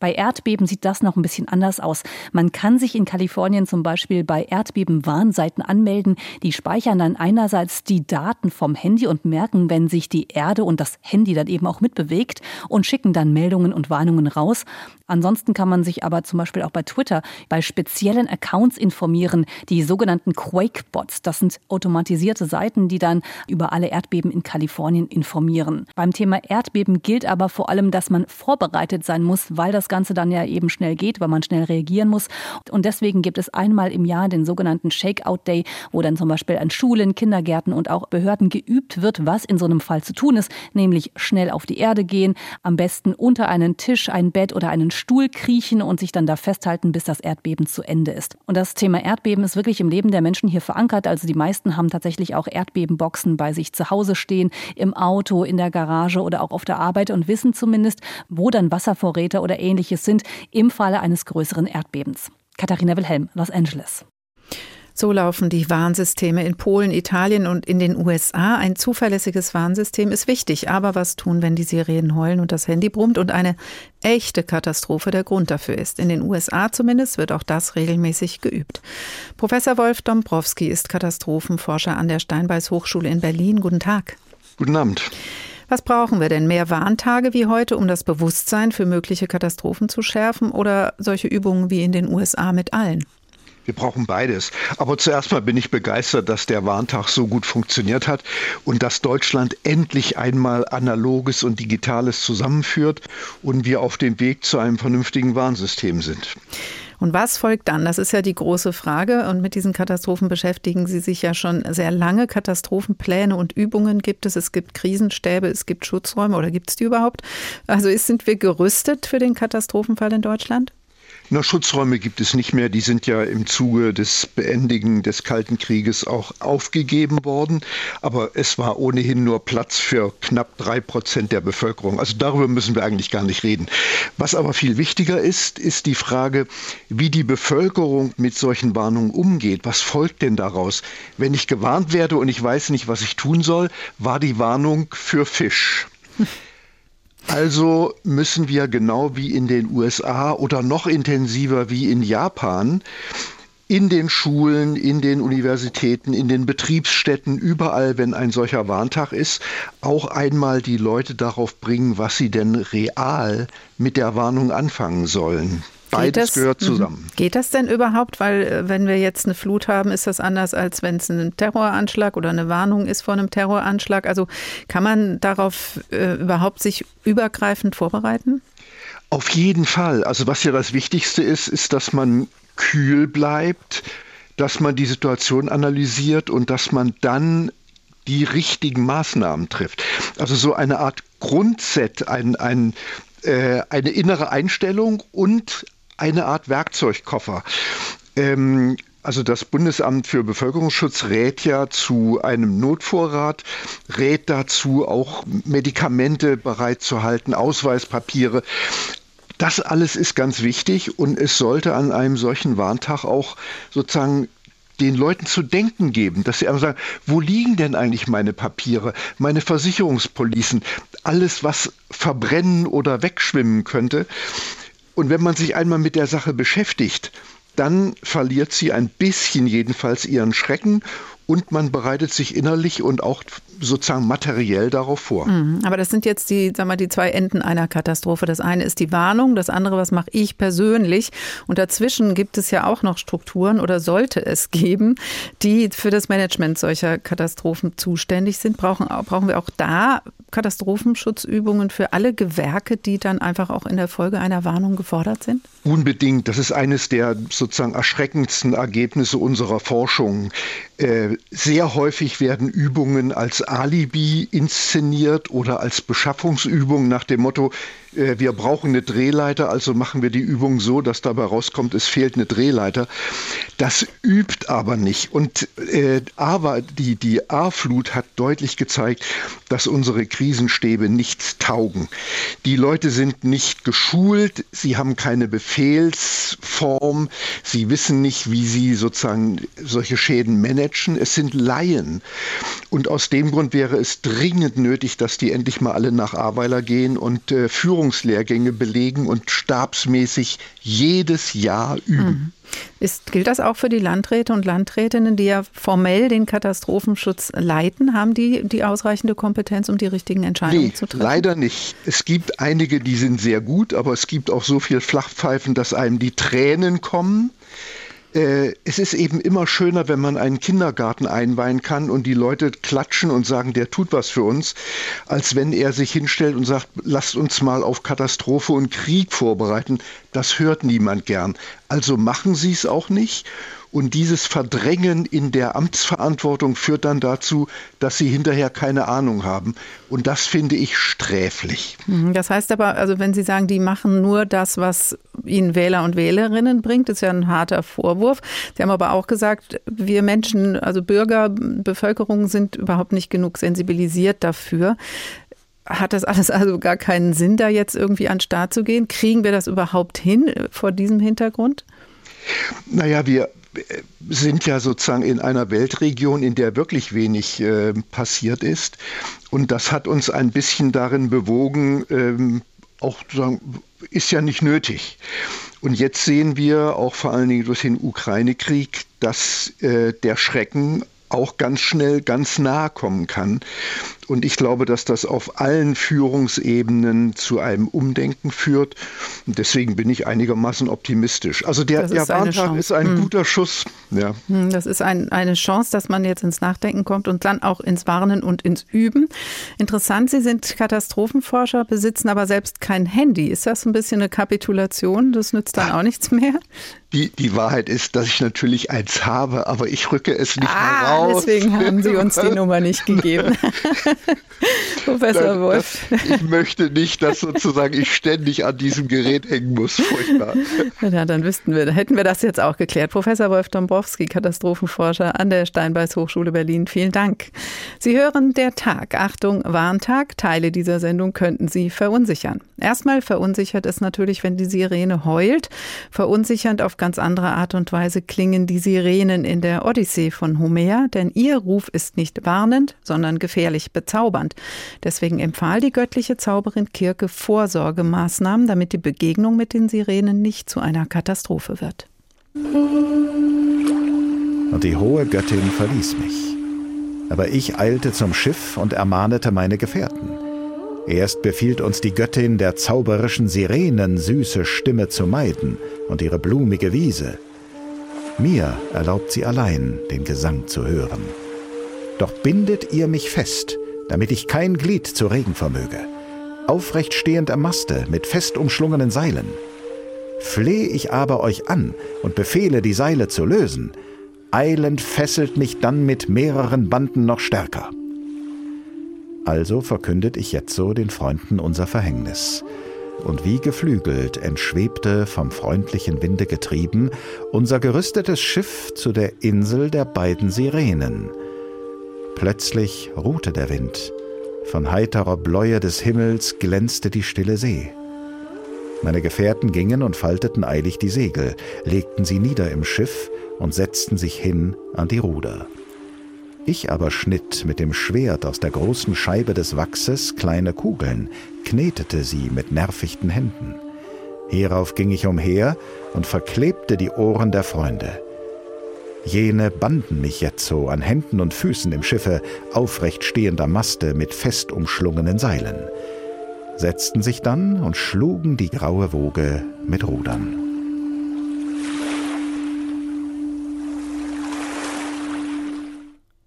Bei Erdbeben sieht das noch ein bisschen anders aus. Man kann sich in Kalifornien zum Beispiel bei Erdbeben-Warnseiten anmelden. Die speichern dann einerseits die Daten vom Handy und merken, wenn sich die Erde und das Handy dann eben auch mitbewegt und schicken dann Meldungen und Warnungen raus. Ansonsten kann man sich aber zum Beispiel auch bei Twitter bei speziellen Accounts informieren, die sogenannten Quake-Bots. Das sind automatisierte Seiten, die dann über alle Erdbeben in Kalifornien informieren. Beim Thema Erdbeben gilt aber vor allem, dass man vorbereitet sein muss, weil das Ganze dann ja eben schnell geht, weil man schnell reagieren muss. Und deswegen gibt es einmal im Jahr den sogenannten Shakeout Day, wo dann zum Beispiel an Schulen, Kindergärten und auch Behörden geübt wird, was in so einem Fall zu tun ist, nämlich schnell auf die Erde gehen, am besten unter einen Tisch, ein Bett oder einen Stuhl kriechen und sich dann da festhalten, bis das Erdbeben zu Ende ist. Und das Thema Erdbeben ist wirklich im Leben der Menschen hier verankert. Also die meisten haben tatsächlich auch Erdbebenboxen bei sich zu Hause stehen, im Auto, in der Garage oder auch auf der Arbeit und wissen zumindest, wo dann Wasservorräte oder ähnliches sind im Falle eines größeren Erdbebens. Katharina Wilhelm, Los Angeles. So laufen die Warnsysteme in Polen, Italien und in den USA. Ein zuverlässiges Warnsystem ist wichtig, aber was tun, wenn die Sirenen heulen und das Handy brummt und eine echte Katastrophe der Grund dafür ist? In den USA zumindest wird auch das regelmäßig geübt. Professor Wolf Dombrowski ist Katastrophenforscher an der Steinbeis Hochschule in Berlin. Guten Tag. Guten Abend. Was brauchen wir denn? Mehr Warntage wie heute, um das Bewusstsein für mögliche Katastrophen zu schärfen oder solche Übungen wie in den USA mit allen? Wir brauchen beides. Aber zuerst mal bin ich begeistert, dass der Warntag so gut funktioniert hat und dass Deutschland endlich einmal Analoges und Digitales zusammenführt und wir auf dem Weg zu einem vernünftigen Warnsystem sind. Und was folgt dann? Das ist ja die große Frage. Und mit diesen Katastrophen beschäftigen Sie sich ja schon sehr lange. Katastrophenpläne und Übungen gibt es. Es gibt Krisenstäbe, es gibt Schutzräume oder gibt es die überhaupt? Also sind wir gerüstet für den Katastrophenfall in Deutschland? Na, Schutzräume gibt es nicht mehr. Die sind ja im Zuge des Beendigen des Kalten Krieges auch aufgegeben worden. Aber es war ohnehin nur Platz für knapp drei Prozent der Bevölkerung. Also darüber müssen wir eigentlich gar nicht reden. Was aber viel wichtiger ist, ist die Frage, wie die Bevölkerung mit solchen Warnungen umgeht. Was folgt denn daraus? Wenn ich gewarnt werde und ich weiß nicht, was ich tun soll, war die Warnung für Fisch. Also müssen wir genau wie in den USA oder noch intensiver wie in Japan in den Schulen, in den Universitäten, in den Betriebsstätten, überall, wenn ein solcher Warntag ist, auch einmal die Leute darauf bringen, was sie denn real mit der Warnung anfangen sollen. Beides das, gehört mhm. zusammen. Geht das denn überhaupt? Weil äh, wenn wir jetzt eine Flut haben, ist das anders, als wenn es ein Terroranschlag oder eine Warnung ist vor einem Terroranschlag. Also kann man darauf äh, überhaupt sich übergreifend vorbereiten? Auf jeden Fall. Also was ja das Wichtigste ist, ist, dass man kühl bleibt, dass man die Situation analysiert und dass man dann die richtigen Maßnahmen trifft. Also so eine Art Grundset, ein, ein, äh, eine innere Einstellung und eine Art Werkzeugkoffer. Ähm, also das Bundesamt für Bevölkerungsschutz rät ja zu einem Notvorrat, rät dazu auch Medikamente bereitzuhalten, Ausweispapiere. Das alles ist ganz wichtig und es sollte an einem solchen Warntag auch sozusagen den Leuten zu denken geben, dass sie einfach sagen, wo liegen denn eigentlich meine Papiere, meine Versicherungspolicen, alles, was verbrennen oder wegschwimmen könnte. Und wenn man sich einmal mit der Sache beschäftigt, dann verliert sie ein bisschen jedenfalls ihren Schrecken und man bereitet sich innerlich und auch sozusagen materiell darauf vor. Mhm. Aber das sind jetzt die, sag mal, die zwei Enden einer Katastrophe. Das eine ist die Warnung, das andere, was mache ich persönlich? Und dazwischen gibt es ja auch noch Strukturen oder sollte es geben, die für das Management solcher Katastrophen zuständig sind. Brauchen, brauchen wir auch da Katastrophenschutzübungen für alle Gewerke, die dann einfach auch in der Folge einer Warnung gefordert sind? Unbedingt. Das ist eines der sozusagen erschreckendsten Ergebnisse unserer Forschung. Äh, sehr häufig werden Übungen als Alibi inszeniert oder als Beschaffungsübung nach dem Motto, wir brauchen eine Drehleiter, also machen wir die Übung so, dass dabei rauskommt, es fehlt eine Drehleiter. Das übt aber nicht. Und äh, aber die, die A-Flut hat deutlich gezeigt, dass unsere Krisenstäbe nichts taugen. Die Leute sind nicht geschult, sie haben keine Befehlsform, sie wissen nicht, wie sie sozusagen solche Schäden managen. Es sind Laien. Und aus dem Grund wäre es dringend nötig, dass die endlich mal alle nach Aweiler gehen und äh, Führung Führungslehrgänge belegen und stabsmäßig jedes Jahr üben. Mhm. Ist, gilt das auch für die Landräte und Landrätinnen, die ja formell den Katastrophenschutz leiten? Haben die die ausreichende Kompetenz, um die richtigen Entscheidungen nee, zu treffen? Leider nicht. Es gibt einige, die sind sehr gut, aber es gibt auch so viel Flachpfeifen, dass einem die Tränen kommen. Äh, es ist eben immer schöner, wenn man einen Kindergarten einweihen kann und die Leute klatschen und sagen, der tut was für uns, als wenn er sich hinstellt und sagt, lasst uns mal auf Katastrophe und Krieg vorbereiten. Das hört niemand gern. Also machen Sie es auch nicht und dieses Verdrängen in der Amtsverantwortung führt dann dazu, dass sie hinterher keine Ahnung haben. Und das finde ich sträflich. Mhm, das heißt aber, also wenn Sie sagen, die machen nur das, was Ihnen Wähler und Wählerinnen bringt, ist ja ein harter Vorwurf. Sie haben aber auch gesagt, wir Menschen, also Bürger, Bevölkerung sind überhaupt nicht genug sensibilisiert dafür. Hat das alles also gar keinen Sinn, da jetzt irgendwie an den Start zu gehen? Kriegen wir das überhaupt hin vor diesem Hintergrund? Naja, wir sind ja sozusagen in einer Weltregion, in der wirklich wenig äh, passiert ist. Und das hat uns ein bisschen darin bewogen, ähm, auch zu sagen, ist ja nicht nötig. Und jetzt sehen wir auch vor allen Dingen durch den Ukraine-Krieg, dass äh, der Schrecken auch ganz schnell ganz nahe kommen kann. Und ich glaube, dass das auf allen Führungsebenen zu einem Umdenken führt. Und deswegen bin ich einigermaßen optimistisch. Also der, der Warntag ist ein hm. guter Schuss. Ja. Hm, das ist ein, eine Chance, dass man jetzt ins Nachdenken kommt und dann auch ins Warnen und ins Üben. Interessant, Sie sind Katastrophenforscher, besitzen aber selbst kein Handy. Ist das ein bisschen eine Kapitulation? Das nützt dann auch nichts mehr? Die, die Wahrheit ist, dass ich natürlich eins habe, aber ich rücke es nicht ah, mehr raus. Deswegen haben Sie uns die Nummer nicht gegeben. Professor Wolf. Das, ich möchte nicht, dass sozusagen ich ständig an diesem Gerät hängen muss. Furchtbar. Ja, dann wüssten wir, hätten wir das jetzt auch geklärt. Professor Wolf Dombrowski, Katastrophenforscher an der Steinbeis Hochschule Berlin. Vielen Dank. Sie hören der Tag. Achtung, Warntag. Teile dieser Sendung könnten Sie verunsichern. Erstmal verunsichert es natürlich, wenn die Sirene heult. Verunsichernd auf ganz andere Art und Weise klingen die Sirenen in der Odyssee von Homer, denn ihr Ruf ist nicht warnend, sondern gefährlich bezaubernd. Deswegen empfahl die göttliche Zauberin Kirke Vorsorgemaßnahmen, damit die Begegnung mit den Sirenen nicht zu einer Katastrophe wird. Und die hohe Göttin verließ mich. Aber ich eilte zum Schiff und ermahnete meine Gefährten. Erst befiehlt uns die Göttin der zauberischen Sirenen süße Stimme zu meiden und ihre blumige Wiese. Mir erlaubt sie allein, den Gesang zu hören. Doch bindet ihr mich fest, damit ich kein Glied zu regen vermöge, aufrecht stehend am Maste mit fest umschlungenen Seilen. Fleh ich aber euch an und befehle, die Seile zu lösen, eilend fesselt mich dann mit mehreren Banden noch stärker. Also verkündet ich jetzo den Freunden unser Verhängnis. Und wie geflügelt entschwebte, vom freundlichen Winde getrieben, unser gerüstetes Schiff zu der Insel der beiden Sirenen – Plötzlich ruhte der Wind. Von heiterer Bläue des Himmels glänzte die stille See. Meine Gefährten gingen und falteten eilig die Segel, legten sie nieder im Schiff und setzten sich hin an die Ruder. Ich aber schnitt mit dem Schwert aus der großen Scheibe des Wachses kleine Kugeln, knetete sie mit nervichten Händen. Hierauf ging ich umher und verklebte die Ohren der Freunde. Jene banden mich jetzo an Händen und Füßen im Schiffe, aufrecht stehender Maste mit fest umschlungenen Seilen, setzten sich dann und schlugen die graue Woge mit Rudern.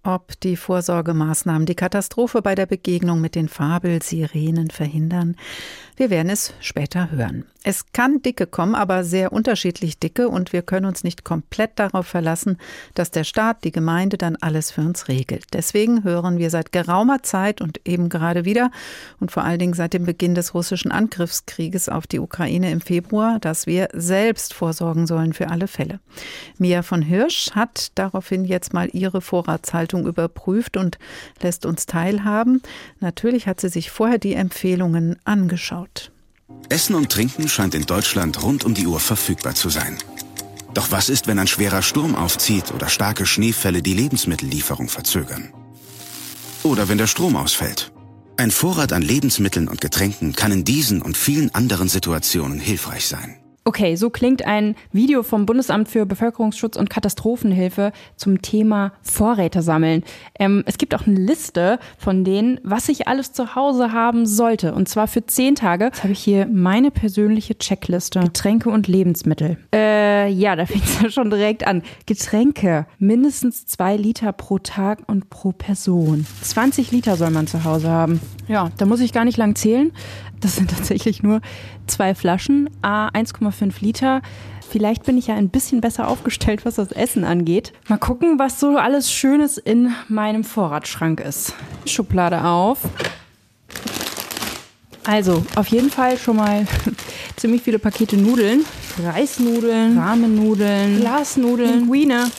ob die Vorsorgemaßnahmen die Katastrophe bei der Begegnung mit den Fabelsirenen verhindern. Wir werden es später hören. Es kann dicke kommen, aber sehr unterschiedlich dicke und wir können uns nicht komplett darauf verlassen, dass der Staat, die Gemeinde dann alles für uns regelt. Deswegen hören wir seit geraumer Zeit und eben gerade wieder und vor allen Dingen seit dem Beginn des russischen Angriffskrieges auf die Ukraine im Februar, dass wir selbst vorsorgen sollen für alle Fälle. Mia von Hirsch hat daraufhin jetzt mal ihre Vorratshaltung überprüft und lässt uns teilhaben. Natürlich hat sie sich vorher die Empfehlungen angeschaut. Essen und Trinken scheint in Deutschland rund um die Uhr verfügbar zu sein. Doch was ist, wenn ein schwerer Sturm aufzieht oder starke Schneefälle die Lebensmittellieferung verzögern? Oder wenn der Strom ausfällt? Ein Vorrat an Lebensmitteln und Getränken kann in diesen und vielen anderen Situationen hilfreich sein. Okay, so klingt ein Video vom Bundesamt für Bevölkerungsschutz und Katastrophenhilfe zum Thema Vorräte sammeln. Ähm, es gibt auch eine Liste von denen, was ich alles zu Hause haben sollte. Und zwar für zehn Tage. Jetzt habe ich hier meine persönliche Checkliste. Getränke und Lebensmittel. Äh, ja, da fängt es ja schon direkt an. Getränke. Mindestens zwei Liter pro Tag und pro Person. 20 Liter soll man zu Hause haben. Ja, da muss ich gar nicht lang zählen. Das sind tatsächlich nur zwei Flaschen, a 1,5 Liter. Vielleicht bin ich ja ein bisschen besser aufgestellt, was das Essen angeht. Mal gucken, was so alles Schönes in meinem Vorratsschrank ist. Schublade auf. Also, auf jeden Fall schon mal ziemlich viele Pakete Nudeln. Reisnudeln, Ramennudeln, Glasnudeln, Pinguine.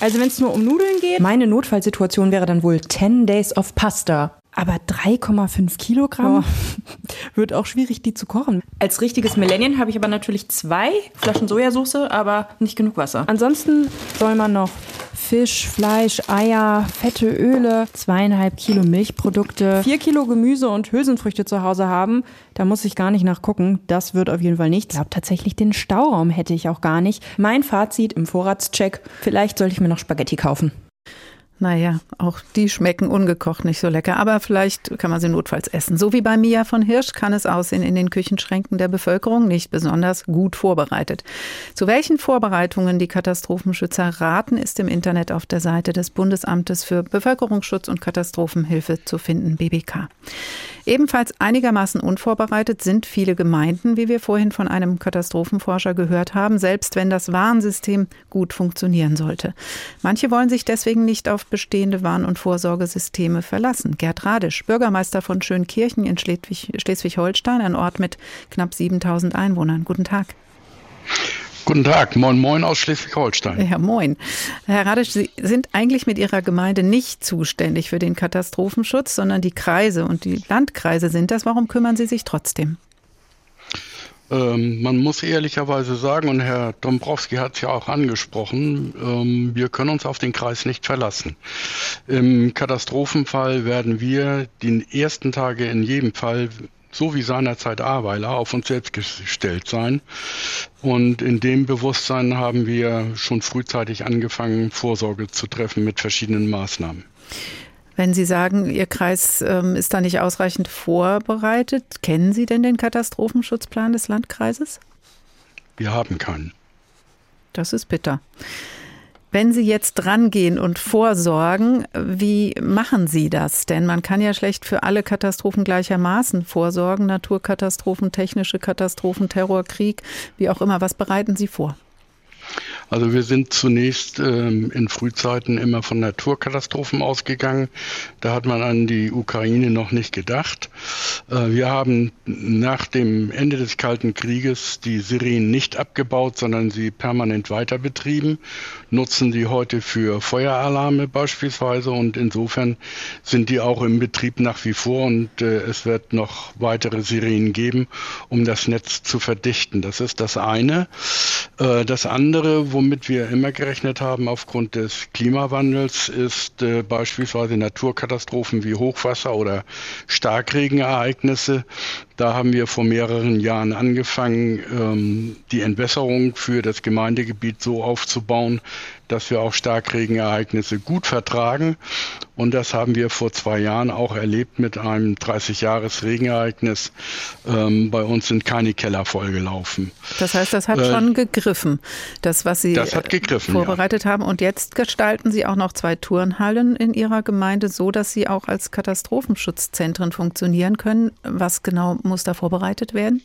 Also wenn es nur um Nudeln geht, meine Notfallsituation wäre dann wohl 10 Days of Pasta. Aber 3,5 Kilogramm oh. wird auch schwierig, die zu kochen. Als richtiges Millennium habe ich aber natürlich zwei Flaschen Sojasauce, aber nicht genug Wasser. Ansonsten soll man noch Fisch, Fleisch, Eier, fette Öle, zweieinhalb Kilo Milchprodukte, vier Kilo Gemüse und Hülsenfrüchte zu Hause haben. Da muss ich gar nicht nachgucken. Das wird auf jeden Fall nichts. Ich glaube tatsächlich, den Stauraum hätte ich auch gar nicht. Mein Fazit im Vorratscheck. Vielleicht sollte ich mir noch Spaghetti kaufen. Naja, auch die schmecken ungekocht nicht so lecker, aber vielleicht kann man sie notfalls essen. So wie bei Mia von Hirsch kann es aussehen in den Küchenschränken der Bevölkerung, nicht besonders gut vorbereitet. Zu welchen Vorbereitungen die Katastrophenschützer raten, ist im Internet auf der Seite des Bundesamtes für Bevölkerungsschutz und Katastrophenhilfe zu finden, BBK. Ebenfalls einigermaßen unvorbereitet sind viele Gemeinden, wie wir vorhin von einem Katastrophenforscher gehört haben, selbst wenn das Warnsystem gut funktionieren sollte. Manche wollen sich deswegen nicht auf bestehende Warn- und Vorsorgesysteme verlassen. Gerd Radisch, Bürgermeister von Schönkirchen in Schleswig-Holstein, ein Ort mit knapp 7000 Einwohnern. Guten Tag. Guten Tag, moin moin aus Schleswig-Holstein. Ja, moin. Herr Radisch, Sie sind eigentlich mit Ihrer Gemeinde nicht zuständig für den Katastrophenschutz, sondern die Kreise und die Landkreise sind das. Warum kümmern Sie sich trotzdem? Ähm, man muss ehrlicherweise sagen, und Herr Dombrowski hat es ja auch angesprochen, ähm, wir können uns auf den Kreis nicht verlassen. Im Katastrophenfall werden wir die ersten Tage in jedem Fall so wie seinerzeit Aweiler, auf uns selbst gestellt sein. Und in dem Bewusstsein haben wir schon frühzeitig angefangen, Vorsorge zu treffen mit verschiedenen Maßnahmen. Wenn Sie sagen, Ihr Kreis ähm, ist da nicht ausreichend vorbereitet, kennen Sie denn den Katastrophenschutzplan des Landkreises? Wir haben keinen. Das ist bitter. Wenn Sie jetzt drangehen und vorsorgen, wie machen Sie das? Denn man kann ja schlecht für alle Katastrophen gleichermaßen vorsorgen. Naturkatastrophen, technische Katastrophen, Terror, Krieg, wie auch immer. Was bereiten Sie vor? Also wir sind zunächst ähm, in Frühzeiten immer von Naturkatastrophen ausgegangen. Da hat man an die Ukraine noch nicht gedacht. Äh, wir haben nach dem Ende des Kalten Krieges die Sirenen nicht abgebaut, sondern sie permanent weiter betrieben, nutzen die heute für Feueralarme beispielsweise und insofern sind die auch im Betrieb nach wie vor und äh, es wird noch weitere Sirenen geben, um das Netz zu verdichten. Das ist das eine. Äh, das andere, womit wir immer gerechnet haben aufgrund des Klimawandels, ist äh, beispielsweise Naturkatastrophen wie Hochwasser oder Starkregenereignisse. Da haben wir vor mehreren Jahren angefangen, ähm, die Entwässerung für das Gemeindegebiet so aufzubauen, dass wir auch Starkregenereignisse gut vertragen. Und das haben wir vor zwei Jahren auch erlebt mit einem 30-Jahres-Regenereignis. Ähm, bei uns sind keine Keller vollgelaufen. Das heißt, das hat äh, schon gegriffen, das, was Sie das vorbereitet ja. haben. Und jetzt gestalten Sie auch noch zwei Turnhallen in Ihrer Gemeinde so, dass sie auch als Katastrophenschutzzentren funktionieren können. Was genau muss da vorbereitet werden?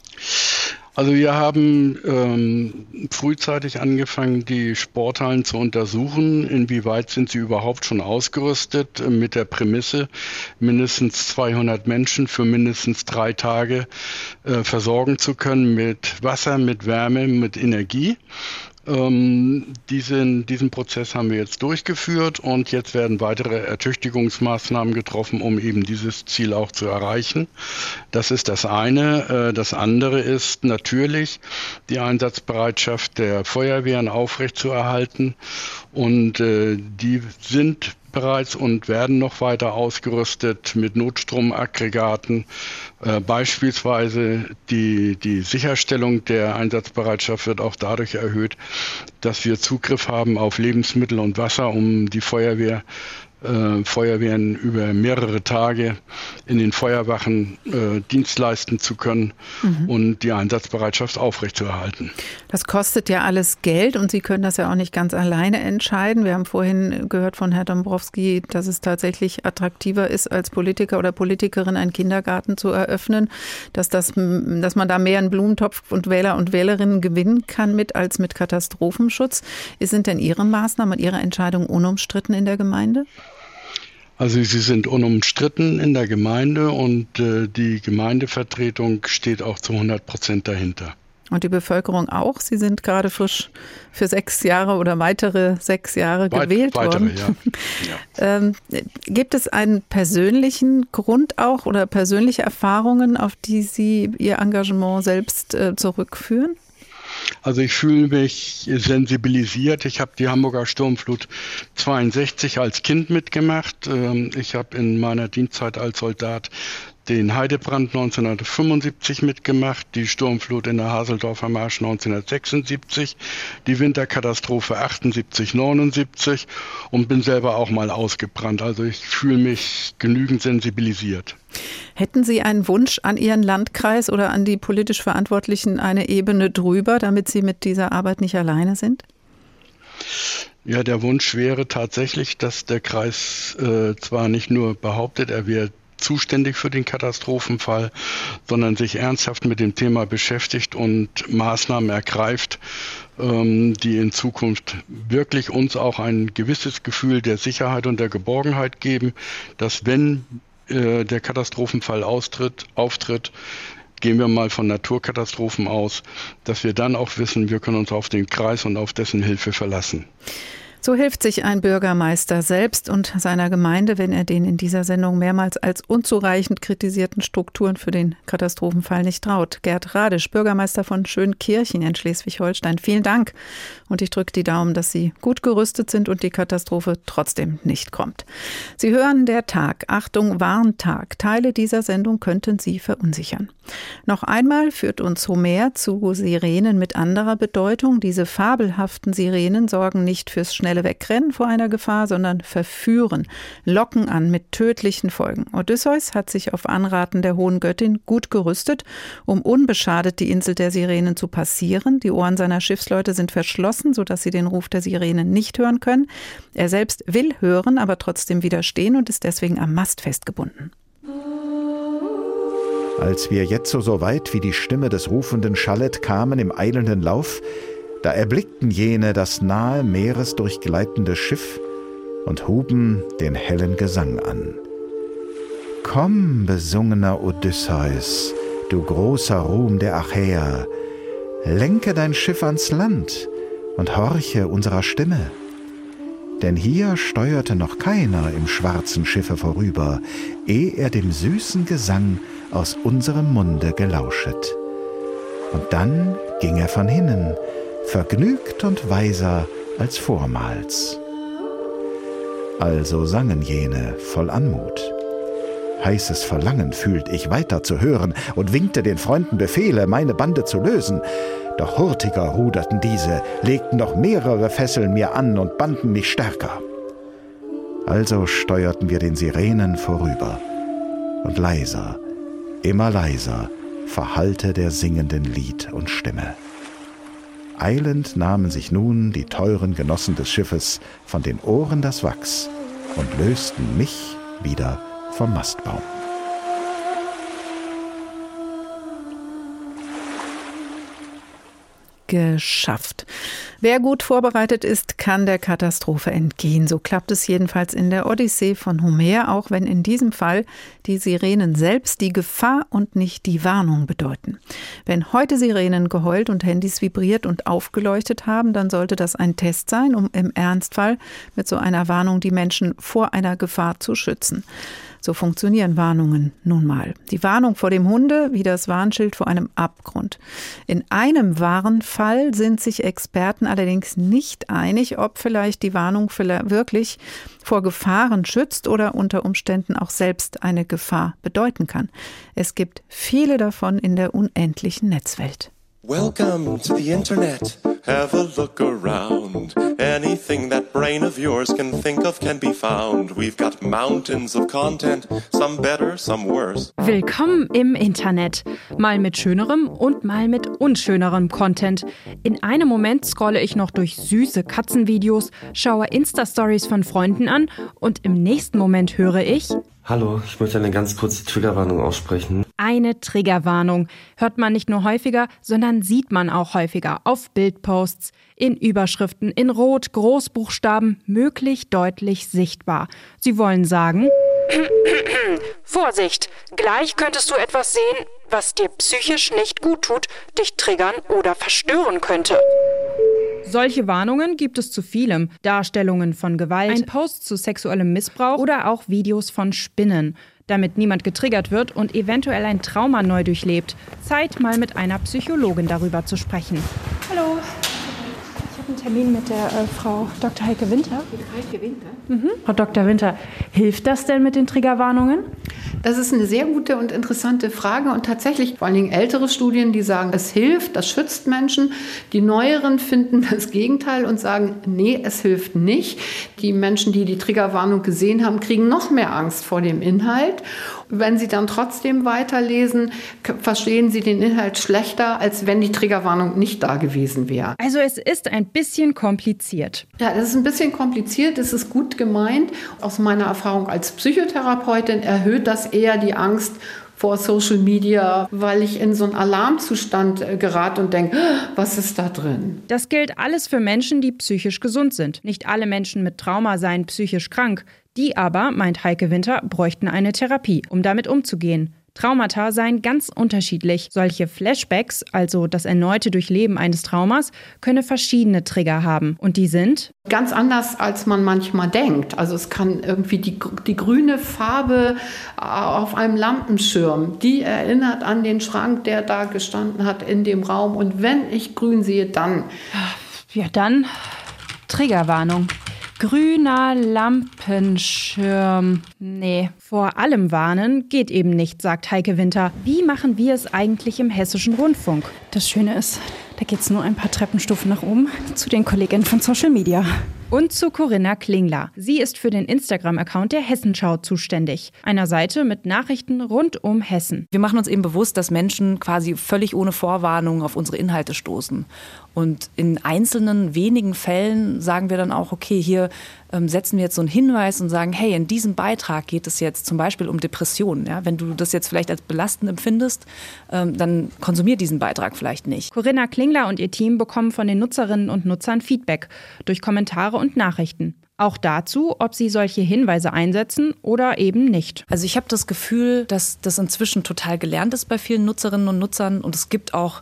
Also wir haben ähm, frühzeitig angefangen, die Sporthallen zu untersuchen. Inwieweit sind sie überhaupt schon ausgerüstet äh, mit der Prämisse, mindestens 200 Menschen für mindestens drei Tage äh, versorgen zu können mit Wasser, mit Wärme, mit Energie. Ähm, diesen, diesen Prozess haben wir jetzt durchgeführt und jetzt werden weitere Ertüchtigungsmaßnahmen getroffen, um eben dieses Ziel auch zu erreichen. Das ist das eine. Äh, das andere ist natürlich die Einsatzbereitschaft der Feuerwehren aufrechtzuerhalten und äh, die sind bereits und werden noch weiter ausgerüstet mit Notstromaggregaten. Äh, beispielsweise die, die Sicherstellung der Einsatzbereitschaft wird auch dadurch erhöht, dass wir Zugriff haben auf Lebensmittel und Wasser, um die Feuerwehr äh, Feuerwehren über mehrere Tage in den Feuerwachen äh, Dienst leisten zu können mhm. und die Einsatzbereitschaft aufrechtzuerhalten. Das kostet ja alles Geld und Sie können das ja auch nicht ganz alleine entscheiden. Wir haben vorhin gehört von Herrn Dombrowski, dass es tatsächlich attraktiver ist, als Politiker oder Politikerin einen Kindergarten zu eröffnen, dass, das, dass man da mehr einen Blumentopf und Wähler und Wählerinnen gewinnen kann mit als mit Katastrophenschutz. Sind denn Ihre Maßnahmen und Ihre Entscheidungen unumstritten in der Gemeinde? Also sie sind unumstritten in der Gemeinde und äh, die Gemeindevertretung steht auch zu 100 Prozent dahinter. Und die Bevölkerung auch? Sie sind gerade frisch für sechs Jahre oder weitere sechs Jahre Weit, gewählt weitere, worden. Ja. ähm, gibt es einen persönlichen Grund auch oder persönliche Erfahrungen, auf die Sie Ihr Engagement selbst äh, zurückführen? Also ich fühle mich sensibilisiert. Ich habe die Hamburger Sturmflut 62 als Kind mitgemacht. Ähm, ich habe in meiner Dienstzeit als Soldat den Heidebrand 1975 mitgemacht, die Sturmflut in der Haseldorfer Marsch 1976, die Winterkatastrophe 78, 79 und bin selber auch mal ausgebrannt. Also ich fühle mich genügend sensibilisiert. Hätten Sie einen Wunsch an Ihren Landkreis oder an die politisch Verantwortlichen eine Ebene drüber, damit Sie mit dieser Arbeit nicht alleine sind? Ja, der Wunsch wäre tatsächlich, dass der Kreis äh, zwar nicht nur behauptet, er wäre zuständig für den Katastrophenfall, sondern sich ernsthaft mit dem Thema beschäftigt und Maßnahmen ergreift, ähm, die in Zukunft wirklich uns auch ein gewisses Gefühl der Sicherheit und der Geborgenheit geben, dass wenn äh, der Katastrophenfall austritt, auftritt, gehen wir mal von Naturkatastrophen aus, dass wir dann auch wissen, wir können uns auf den Kreis und auf dessen Hilfe verlassen. So hilft sich ein Bürgermeister selbst und seiner Gemeinde, wenn er den in dieser Sendung mehrmals als unzureichend kritisierten Strukturen für den Katastrophenfall nicht traut. Gerd Radisch, Bürgermeister von Schönkirchen in Schleswig-Holstein, vielen Dank. Und ich drücke die Daumen, dass Sie gut gerüstet sind und die Katastrophe trotzdem nicht kommt. Sie hören der Tag. Achtung, Warntag. Teile dieser Sendung könnten Sie verunsichern. Noch einmal führt uns Homer zu Sirenen mit anderer Bedeutung. Diese fabelhaften Sirenen sorgen nicht fürs schnelle schnelle Wegrennen vor einer Gefahr, sondern verführen, locken an mit tödlichen Folgen. Odysseus hat sich auf Anraten der hohen Göttin gut gerüstet, um unbeschadet die Insel der Sirenen zu passieren. Die Ohren seiner Schiffsleute sind verschlossen, sodass sie den Ruf der Sirenen nicht hören können. Er selbst will hören, aber trotzdem widerstehen und ist deswegen am Mast festgebunden. Als wir jetzo so weit wie die Stimme des Rufenden schallet kamen im eilenden Lauf, da erblickten jene das nahe Meeres durchgleitende Schiff und huben den hellen Gesang an. Komm, besungener Odysseus, du großer Ruhm der Achäer, lenke dein Schiff ans Land und horche unserer Stimme. Denn hier steuerte noch keiner im schwarzen Schiffe vorüber, eh er dem süßen Gesang aus unserem Munde gelauschet. Und dann ging er von hinnen, vergnügt und weiser als vormals. Also sangen jene voll Anmut. Heißes Verlangen fühlt ich weiter zu hören und winkte den Freunden Befehle, meine Bande zu lösen. Doch hurtiger ruderten diese, legten noch mehrere Fesseln mir an und banden mich stärker. Also steuerten wir den Sirenen vorüber. Und leiser, immer leiser, verhallte der singenden Lied und Stimme. Eilend nahmen sich nun die teuren Genossen des Schiffes von den Ohren das Wachs und lösten mich wieder vom Mastbaum. Geschafft. Wer gut vorbereitet ist, kann der Katastrophe entgehen. So klappt es jedenfalls in der Odyssee von Homer, auch wenn in diesem Fall die Sirenen selbst die Gefahr und nicht die Warnung bedeuten. Wenn heute Sirenen geheult und Handys vibriert und aufgeleuchtet haben, dann sollte das ein Test sein, um im Ernstfall mit so einer Warnung die Menschen vor einer Gefahr zu schützen. So funktionieren Warnungen nun mal. Die Warnung vor dem Hunde wie das Warnschild vor einem Abgrund. In einem wahren Fall sind sich Experten allerdings nicht einig, ob vielleicht die Warnung wirklich vor Gefahren schützt oder unter Umständen auch selbst eine Gefahr bedeuten kann. Es gibt viele davon in der unendlichen Netzwelt. Welcome to the Internet. Have a look around. Anything that brain of yours can think of can be found. We've got mountains of content, some better, some worse. Willkommen im Internet. Mal mit schönerem und mal mit unschönerem Content. In einem Moment scrolle ich noch durch süße Katzenvideos, schaue Insta-Stories von Freunden an und im nächsten Moment höre ich Hallo, ich möchte eine ganz kurze Triggerwarnung aussprechen. Eine Triggerwarnung hört man nicht nur häufiger, sondern sieht man auch häufiger auf Bildposts, in Überschriften, in Rot, Großbuchstaben, möglich deutlich sichtbar. Sie wollen sagen, Vorsicht, gleich könntest du etwas sehen, was dir psychisch nicht gut tut, dich triggern oder verstören könnte. Solche Warnungen gibt es zu vielem. Darstellungen von Gewalt, ein Post zu sexuellem Missbrauch oder auch Videos von Spinnen. Damit niemand getriggert wird und eventuell ein Trauma neu durchlebt. Zeit, mal mit einer Psychologin darüber zu sprechen. Hallo, Termin mit der äh, Frau Dr. Heike Winter. Heike Winter? Mhm. Frau Dr. Winter, hilft das denn mit den Triggerwarnungen? Das ist eine sehr gute und interessante Frage und tatsächlich vor allen Dingen ältere Studien, die sagen, es hilft, das schützt Menschen. Die neueren finden das Gegenteil und sagen, nee, es hilft nicht. Die Menschen, die die Triggerwarnung gesehen haben, kriegen noch mehr Angst vor dem Inhalt. Wenn sie dann trotzdem weiterlesen, verstehen sie den Inhalt schlechter, als wenn die Triggerwarnung nicht da gewesen wäre. Also es ist ein bisschen kompliziert. Ja, es ist ein bisschen kompliziert, es ist gut gemeint. Aus meiner Erfahrung als Psychotherapeutin erhöht das eher die Angst vor Social Media, weil ich in so einen Alarmzustand äh, gerate und denke, was ist da drin? Das gilt alles für Menschen, die psychisch gesund sind. Nicht alle Menschen mit Trauma seien psychisch krank. Die aber, meint Heike Winter, bräuchten eine Therapie, um damit umzugehen. Traumata seien ganz unterschiedlich. Solche Flashbacks, also das erneute Durchleben eines Traumas, könne verschiedene Trigger haben. Und die sind? Ganz anders, als man manchmal denkt. Also es kann irgendwie die, die grüne Farbe auf einem Lampenschirm, die erinnert an den Schrank, der da gestanden hat in dem Raum. Und wenn ich grün sehe, dann. Ja, dann Triggerwarnung. Grüner Lampenschirm. Nee, vor allem warnen geht eben nicht, sagt Heike Winter. Wie machen wir es eigentlich im hessischen Rundfunk? Das Schöne ist, da geht es nur ein paar Treppenstufen nach oben zu den Kolleginnen von Social Media. Und zu Corinna Klingler. Sie ist für den Instagram-Account der Hessenschau zuständig. Einer Seite mit Nachrichten rund um Hessen. Wir machen uns eben bewusst, dass Menschen quasi völlig ohne Vorwarnung auf unsere Inhalte stoßen. Und in einzelnen wenigen Fällen sagen wir dann auch, okay, hier ähm, setzen wir jetzt so einen Hinweis und sagen, hey, in diesem Beitrag geht es jetzt zum Beispiel um Depressionen. Ja? Wenn du das jetzt vielleicht als belastend empfindest, ähm, dann konsumier diesen Beitrag vielleicht nicht. Corinna Klingler und ihr Team bekommen von den Nutzerinnen und Nutzern Feedback durch Kommentare und Nachrichten. Auch dazu, ob sie solche Hinweise einsetzen oder eben nicht. Also ich habe das Gefühl, dass das inzwischen total gelernt ist bei vielen Nutzerinnen und Nutzern und es gibt auch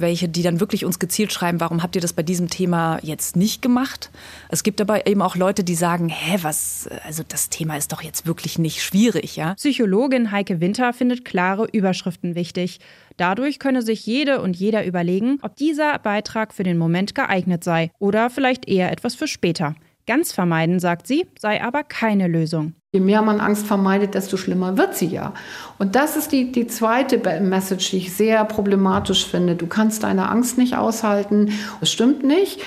welche, die dann wirklich uns gezielt schreiben, warum habt ihr das bei diesem Thema jetzt nicht gemacht? Es gibt aber eben auch Leute, die sagen, hä, was, also das Thema ist doch jetzt wirklich nicht schwierig, ja? Psychologin Heike Winter findet klare Überschriften wichtig. Dadurch könne sich jede und jeder überlegen, ob dieser Beitrag für den Moment geeignet sei oder vielleicht eher etwas für später. Ganz vermeiden, sagt sie, sei aber keine Lösung. Je mehr man Angst vermeidet, desto schlimmer wird sie ja. Und das ist die, die zweite Message, die ich sehr problematisch finde. Du kannst deine Angst nicht aushalten. Das stimmt nicht.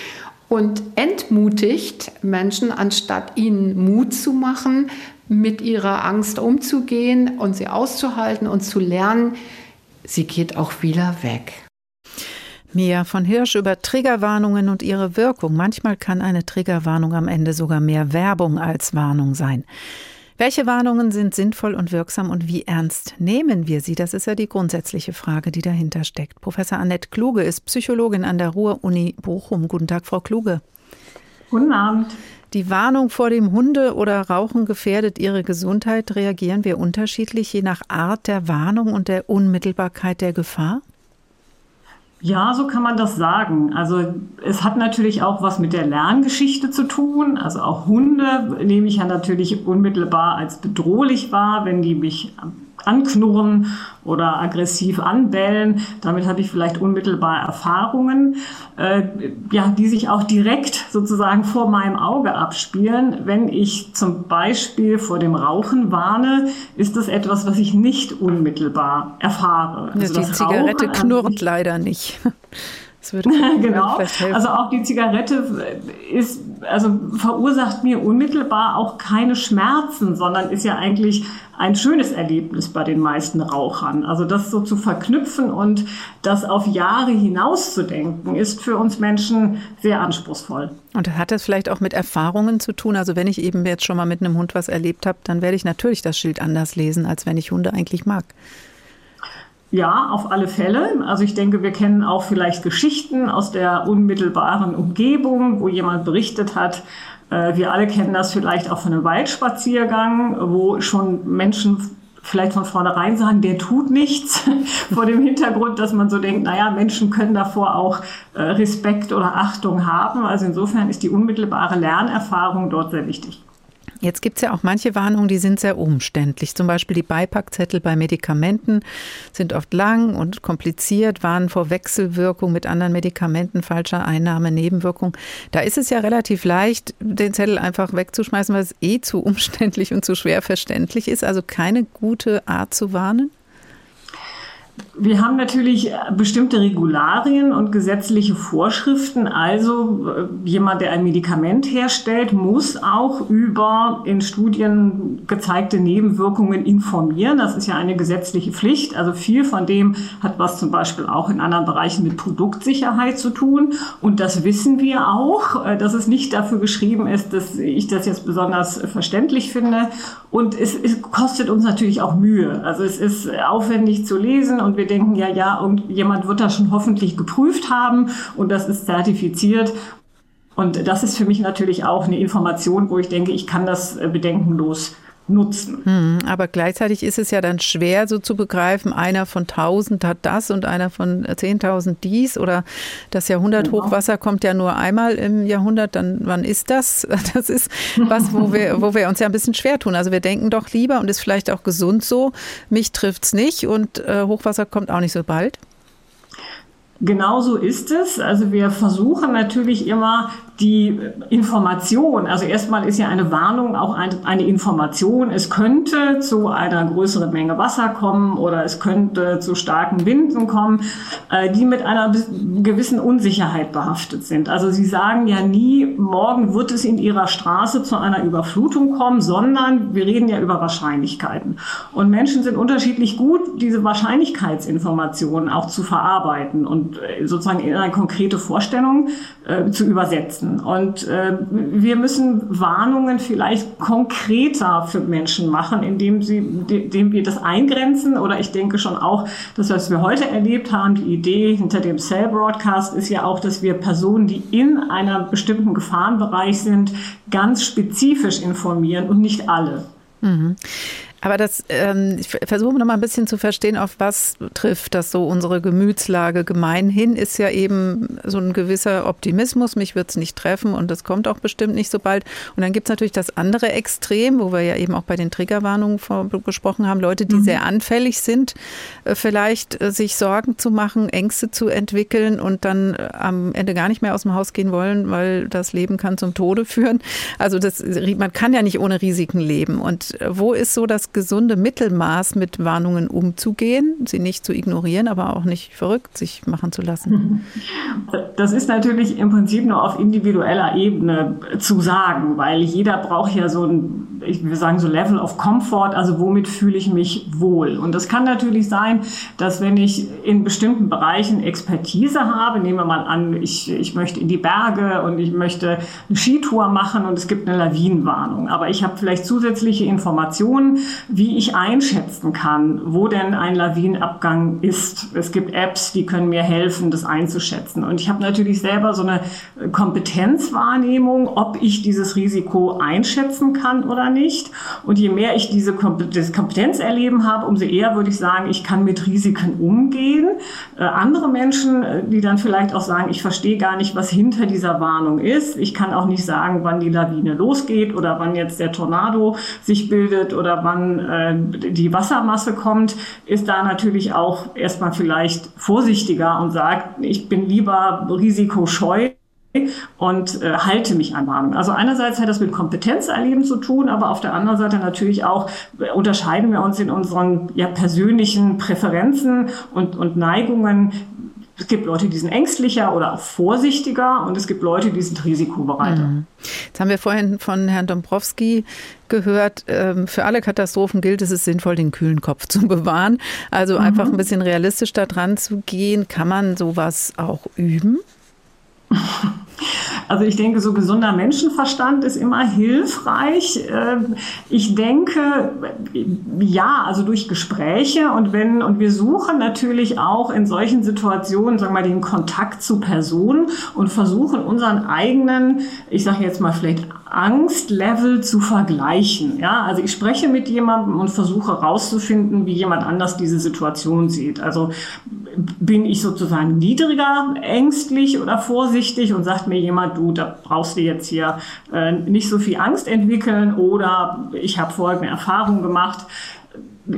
Und entmutigt Menschen, anstatt ihnen Mut zu machen, mit ihrer Angst umzugehen und sie auszuhalten und zu lernen, sie geht auch wieder weg. Mia von Hirsch über Triggerwarnungen und ihre Wirkung. Manchmal kann eine Triggerwarnung am Ende sogar mehr Werbung als Warnung sein. Welche Warnungen sind sinnvoll und wirksam und wie ernst nehmen wir sie? Das ist ja die grundsätzliche Frage, die dahinter steckt. Professor Annette Kluge ist Psychologin an der Ruhr-Uni Bochum. Guten Tag, Frau Kluge. Guten Abend. Die Warnung vor dem Hunde- oder Rauchen gefährdet Ihre Gesundheit. Reagieren wir unterschiedlich je nach Art der Warnung und der Unmittelbarkeit der Gefahr? Ja, so kann man das sagen. Also es hat natürlich auch was mit der Lerngeschichte zu tun. Also auch Hunde nehme ich ja natürlich unmittelbar als bedrohlich wahr, wenn die mich anknurren oder aggressiv anbellen. Damit habe ich vielleicht unmittelbar Erfahrungen, äh, ja, die sich auch direkt sozusagen vor meinem Auge abspielen. Wenn ich zum Beispiel vor dem Rauchen warne, ist das etwas, was ich nicht unmittelbar erfahre. Also die Zigarette knurrt leider nicht. genau. Also auch die Zigarette ist, also verursacht mir unmittelbar auch keine Schmerzen, sondern ist ja eigentlich ein schönes Erlebnis bei den meisten Rauchern. Also das so zu verknüpfen und das auf Jahre hinaus zu denken, ist für uns Menschen sehr anspruchsvoll. Und hat das vielleicht auch mit Erfahrungen zu tun? Also wenn ich eben jetzt schon mal mit einem Hund was erlebt habe, dann werde ich natürlich das Schild anders lesen, als wenn ich Hunde eigentlich mag. Ja, auf alle Fälle. Also ich denke, wir kennen auch vielleicht Geschichten aus der unmittelbaren Umgebung, wo jemand berichtet hat, äh, wir alle kennen das vielleicht auch von einem Waldspaziergang, wo schon Menschen vielleicht von vornherein sagen, der tut nichts, vor dem Hintergrund, dass man so denkt, naja, Menschen können davor auch äh, Respekt oder Achtung haben. Also insofern ist die unmittelbare Lernerfahrung dort sehr wichtig. Jetzt gibt es ja auch manche Warnungen, die sind sehr umständlich. Zum Beispiel die Beipackzettel bei Medikamenten sind oft lang und kompliziert, warnen vor Wechselwirkung mit anderen Medikamenten, falscher Einnahme, Nebenwirkung. Da ist es ja relativ leicht, den Zettel einfach wegzuschmeißen, weil es eh zu umständlich und zu schwer verständlich ist. Also keine gute Art zu warnen? Wir haben natürlich bestimmte Regularien und gesetzliche Vorschriften. Also äh, jemand, der ein Medikament herstellt, muss auch über in Studien gezeigte Nebenwirkungen informieren. Das ist ja eine gesetzliche Pflicht. Also viel von dem hat was zum Beispiel auch in anderen Bereichen mit Produktsicherheit zu tun. Und das wissen wir auch, äh, dass es nicht dafür geschrieben ist, dass ich das jetzt besonders verständlich finde. Und es, es kostet uns natürlich auch Mühe. Also es ist aufwendig zu lesen und wir denken, ja, ja, irgendjemand wird das schon hoffentlich geprüft haben und das ist zertifiziert. Und das ist für mich natürlich auch eine Information, wo ich denke, ich kann das äh, bedenkenlos nutzen. Hm, aber gleichzeitig ist es ja dann schwer so zu begreifen, einer von 1000 hat das und einer von 10.000 dies oder das Jahrhunderthochwasser genau. kommt ja nur einmal im Jahrhundert, dann wann ist das? Das ist was, wo wir, wo wir uns ja ein bisschen schwer tun. Also wir denken doch lieber und ist vielleicht auch gesund so, mich trifft es nicht und äh, Hochwasser kommt auch nicht so bald. Genau so ist es. Also wir versuchen natürlich immer die Information, also erstmal ist ja eine Warnung auch eine Information. Es könnte zu einer größeren Menge Wasser kommen oder es könnte zu starken Winden kommen, äh, die mit einer gewissen Unsicherheit behaftet sind. Also Sie sagen ja nie, morgen wird es in Ihrer Straße zu einer Überflutung kommen, sondern wir reden ja über Wahrscheinlichkeiten. Und Menschen sind unterschiedlich gut, diese Wahrscheinlichkeitsinformationen auch zu verarbeiten und äh, sozusagen in eine konkrete Vorstellung äh, zu übersetzen setzen. Und äh, wir müssen Warnungen vielleicht konkreter für Menschen machen, indem, sie, indem wir das eingrenzen. Oder ich denke schon auch, das, was wir heute erlebt haben, die Idee hinter dem Cell Broadcast ist ja auch, dass wir Personen, die in einem bestimmten Gefahrenbereich sind, ganz spezifisch informieren und nicht alle. Mhm. Aber das, ähm, ich versuche noch mal ein bisschen zu verstehen, auf was trifft das so unsere Gemütslage. Gemeinhin ist ja eben so ein gewisser Optimismus, mich wird es nicht treffen und das kommt auch bestimmt nicht so bald. Und dann gibt es natürlich das andere Extrem, wo wir ja eben auch bei den Triggerwarnungen gesprochen haben, Leute, die mhm. sehr anfällig sind, äh, vielleicht äh, sich Sorgen zu machen, Ängste zu entwickeln und dann äh, am Ende gar nicht mehr aus dem Haus gehen wollen, weil das Leben kann zum Tode führen. Also das, man kann ja nicht ohne Risiken leben. Und wo ist so das gesunde Mittelmaß, mit Warnungen umzugehen, sie nicht zu ignorieren, aber auch nicht verrückt sich machen zu lassen? Das ist natürlich im Prinzip nur auf individueller Ebene zu sagen, weil jeder braucht ja so ein, ich will sagen, so Level of Comfort, also womit fühle ich mich wohl. Und das kann natürlich sein, dass wenn ich in bestimmten Bereichen Expertise habe, nehmen wir mal an, ich, ich möchte in die Berge und ich möchte eine Skitour machen und es gibt eine Lawinenwarnung, aber ich habe vielleicht zusätzliche Informationen, wie ich einschätzen kann, wo denn ein Lawinenabgang ist. Es gibt Apps, die können mir helfen, das einzuschätzen. Und ich habe natürlich selber so eine Kompetenzwahrnehmung, ob ich dieses Risiko einschätzen kann oder nicht. Und je mehr ich diese Kompetenzerleben habe, umso eher würde ich sagen, ich kann mit Risiken umgehen. Äh, andere Menschen, äh, die dann vielleicht auch sagen, ich verstehe gar nicht, was hinter dieser Warnung ist. Ich kann auch nicht sagen, wann die Lawine losgeht oder wann jetzt der Tornado sich bildet oder wann äh, die Wassermasse kommt, ist da natürlich auch erstmal vielleicht vorsichtiger und sagt, ich bin lieber risikoscheu und äh, halte mich an Warnungen. Also einerseits hat das mit Kompetenzerleben zu tun, aber auf der anderen Seite natürlich auch äh, unterscheiden wir uns in unseren ja, persönlichen Präferenzen und, und Neigungen. Es gibt Leute, die sind ängstlicher oder auch vorsichtiger und es gibt Leute, die sind risikobereiter. Mhm. Jetzt haben wir vorhin von Herrn Dombrowski gehört, ähm, für alle Katastrophen gilt es, es ist sinnvoll, den kühlen Kopf zu bewahren. Also mhm. einfach ein bisschen realistisch da dran zu gehen. Kann man sowas auch üben? Also ich denke, so gesunder Menschenverstand ist immer hilfreich. Ähm, ich denke, ja, also durch Gespräche und wenn, und wir suchen natürlich auch in solchen Situationen, sagen wir mal, den Kontakt zu Personen und versuchen unseren eigenen, ich sage jetzt mal vielleicht Angstlevel zu vergleichen. Ja, also ich spreche mit jemandem und versuche herauszufinden, wie jemand anders diese Situation sieht. Also bin ich sozusagen niedriger ängstlich oder vorsichtig und sagt mir jemand, du, da brauchst du jetzt hier äh, nicht so viel Angst entwickeln oder ich habe folgende Erfahrung gemacht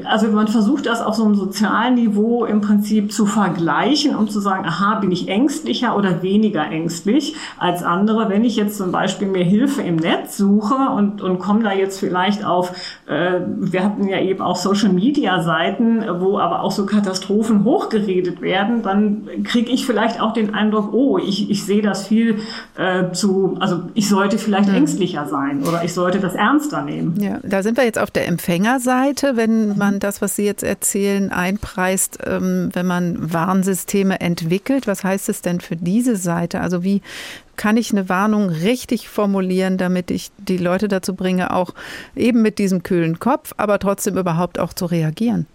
also man versucht das auf so einem sozialen Niveau im Prinzip zu vergleichen, um zu sagen, aha, bin ich ängstlicher oder weniger ängstlich als andere. Wenn ich jetzt zum Beispiel mir Hilfe im Netz suche und, und komme da jetzt vielleicht auf, äh, wir hatten ja eben auch Social-Media-Seiten, wo aber auch so Katastrophen hochgeredet werden, dann kriege ich vielleicht auch den Eindruck, oh, ich, ich sehe das viel äh, zu, also ich sollte vielleicht mhm. ängstlicher sein oder ich sollte das ernster nehmen. Ja, da sind wir jetzt auf der Empfängerseite, wenn man das, was Sie jetzt erzählen, einpreist, ähm, wenn man Warnsysteme entwickelt? Was heißt es denn für diese Seite? Also wie kann ich eine Warnung richtig formulieren, damit ich die Leute dazu bringe, auch eben mit diesem kühlen Kopf, aber trotzdem überhaupt auch zu reagieren?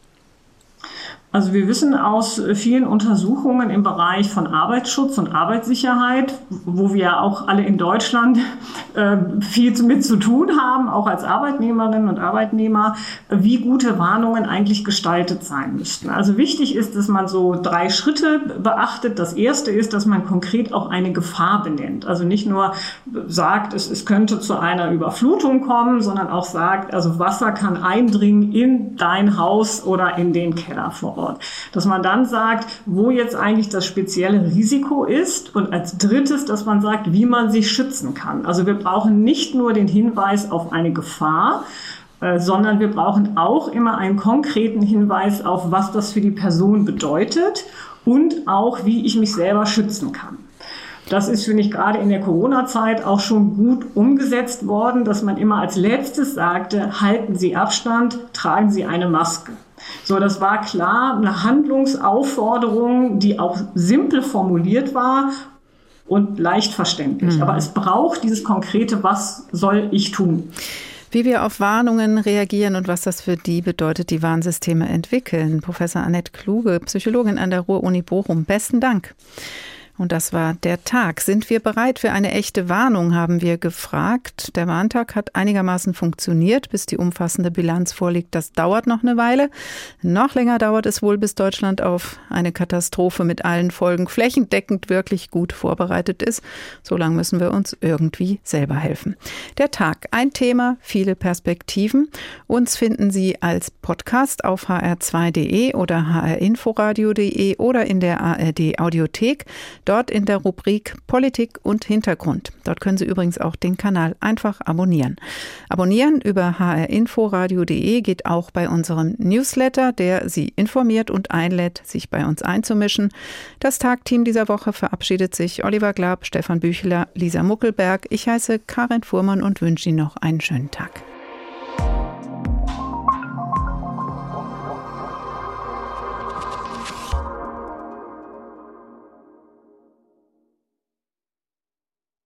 Also wir wissen aus vielen Untersuchungen im Bereich von Arbeitsschutz und Arbeitssicherheit, wo wir auch alle in Deutschland äh, viel mit zu tun haben, auch als Arbeitnehmerinnen und Arbeitnehmer, wie gute Warnungen eigentlich gestaltet sein müssten. Also wichtig ist, dass man so drei Schritte beachtet. Das erste ist, dass man konkret auch eine Gefahr benennt. Also nicht nur sagt, es, es könnte zu einer Überflutung kommen, sondern auch sagt, also Wasser kann eindringen in dein Haus oder in den Keller vor Ort. Ort. Dass man dann sagt, wo jetzt eigentlich das spezielle Risiko ist und als drittes, dass man sagt, wie man sich schützen kann. Also wir brauchen nicht nur den Hinweis auf eine Gefahr, äh, sondern wir brauchen auch immer einen konkreten Hinweis auf, was das für die Person bedeutet und auch, wie ich mich selber schützen kann. Das ist, finde ich, gerade in der Corona-Zeit auch schon gut umgesetzt worden, dass man immer als letztes sagte, halten Sie Abstand, tragen Sie eine Maske. So, das war klar eine Handlungsaufforderung, die auch simpel formuliert war und leicht verständlich. Mhm. Aber es braucht dieses konkrete, was soll ich tun? Wie wir auf Warnungen reagieren und was das für die bedeutet, die Warnsysteme entwickeln. Professor Annette Kluge, Psychologin an der Ruhr-Uni Bochum. Besten Dank. Und das war der Tag. Sind wir bereit für eine echte Warnung, haben wir gefragt. Der Warntag hat einigermaßen funktioniert, bis die umfassende Bilanz vorliegt. Das dauert noch eine Weile. Noch länger dauert es wohl, bis Deutschland auf eine Katastrophe mit allen Folgen flächendeckend wirklich gut vorbereitet ist. So lange müssen wir uns irgendwie selber helfen. Der Tag, ein Thema, viele Perspektiven. Uns finden Sie als Podcast auf hr2.de oder hrinforadio.de oder in der ARD Audiothek. Dort in der Rubrik Politik und Hintergrund. Dort können Sie übrigens auch den Kanal einfach abonnieren. Abonnieren über hrinforadio.de geht auch bei unserem Newsletter, der Sie informiert und einlädt, sich bei uns einzumischen. Das Tagteam dieser Woche verabschiedet sich Oliver Glab, Stefan Büchler, Lisa Muckelberg. Ich heiße Karin Fuhrmann und wünsche Ihnen noch einen schönen Tag.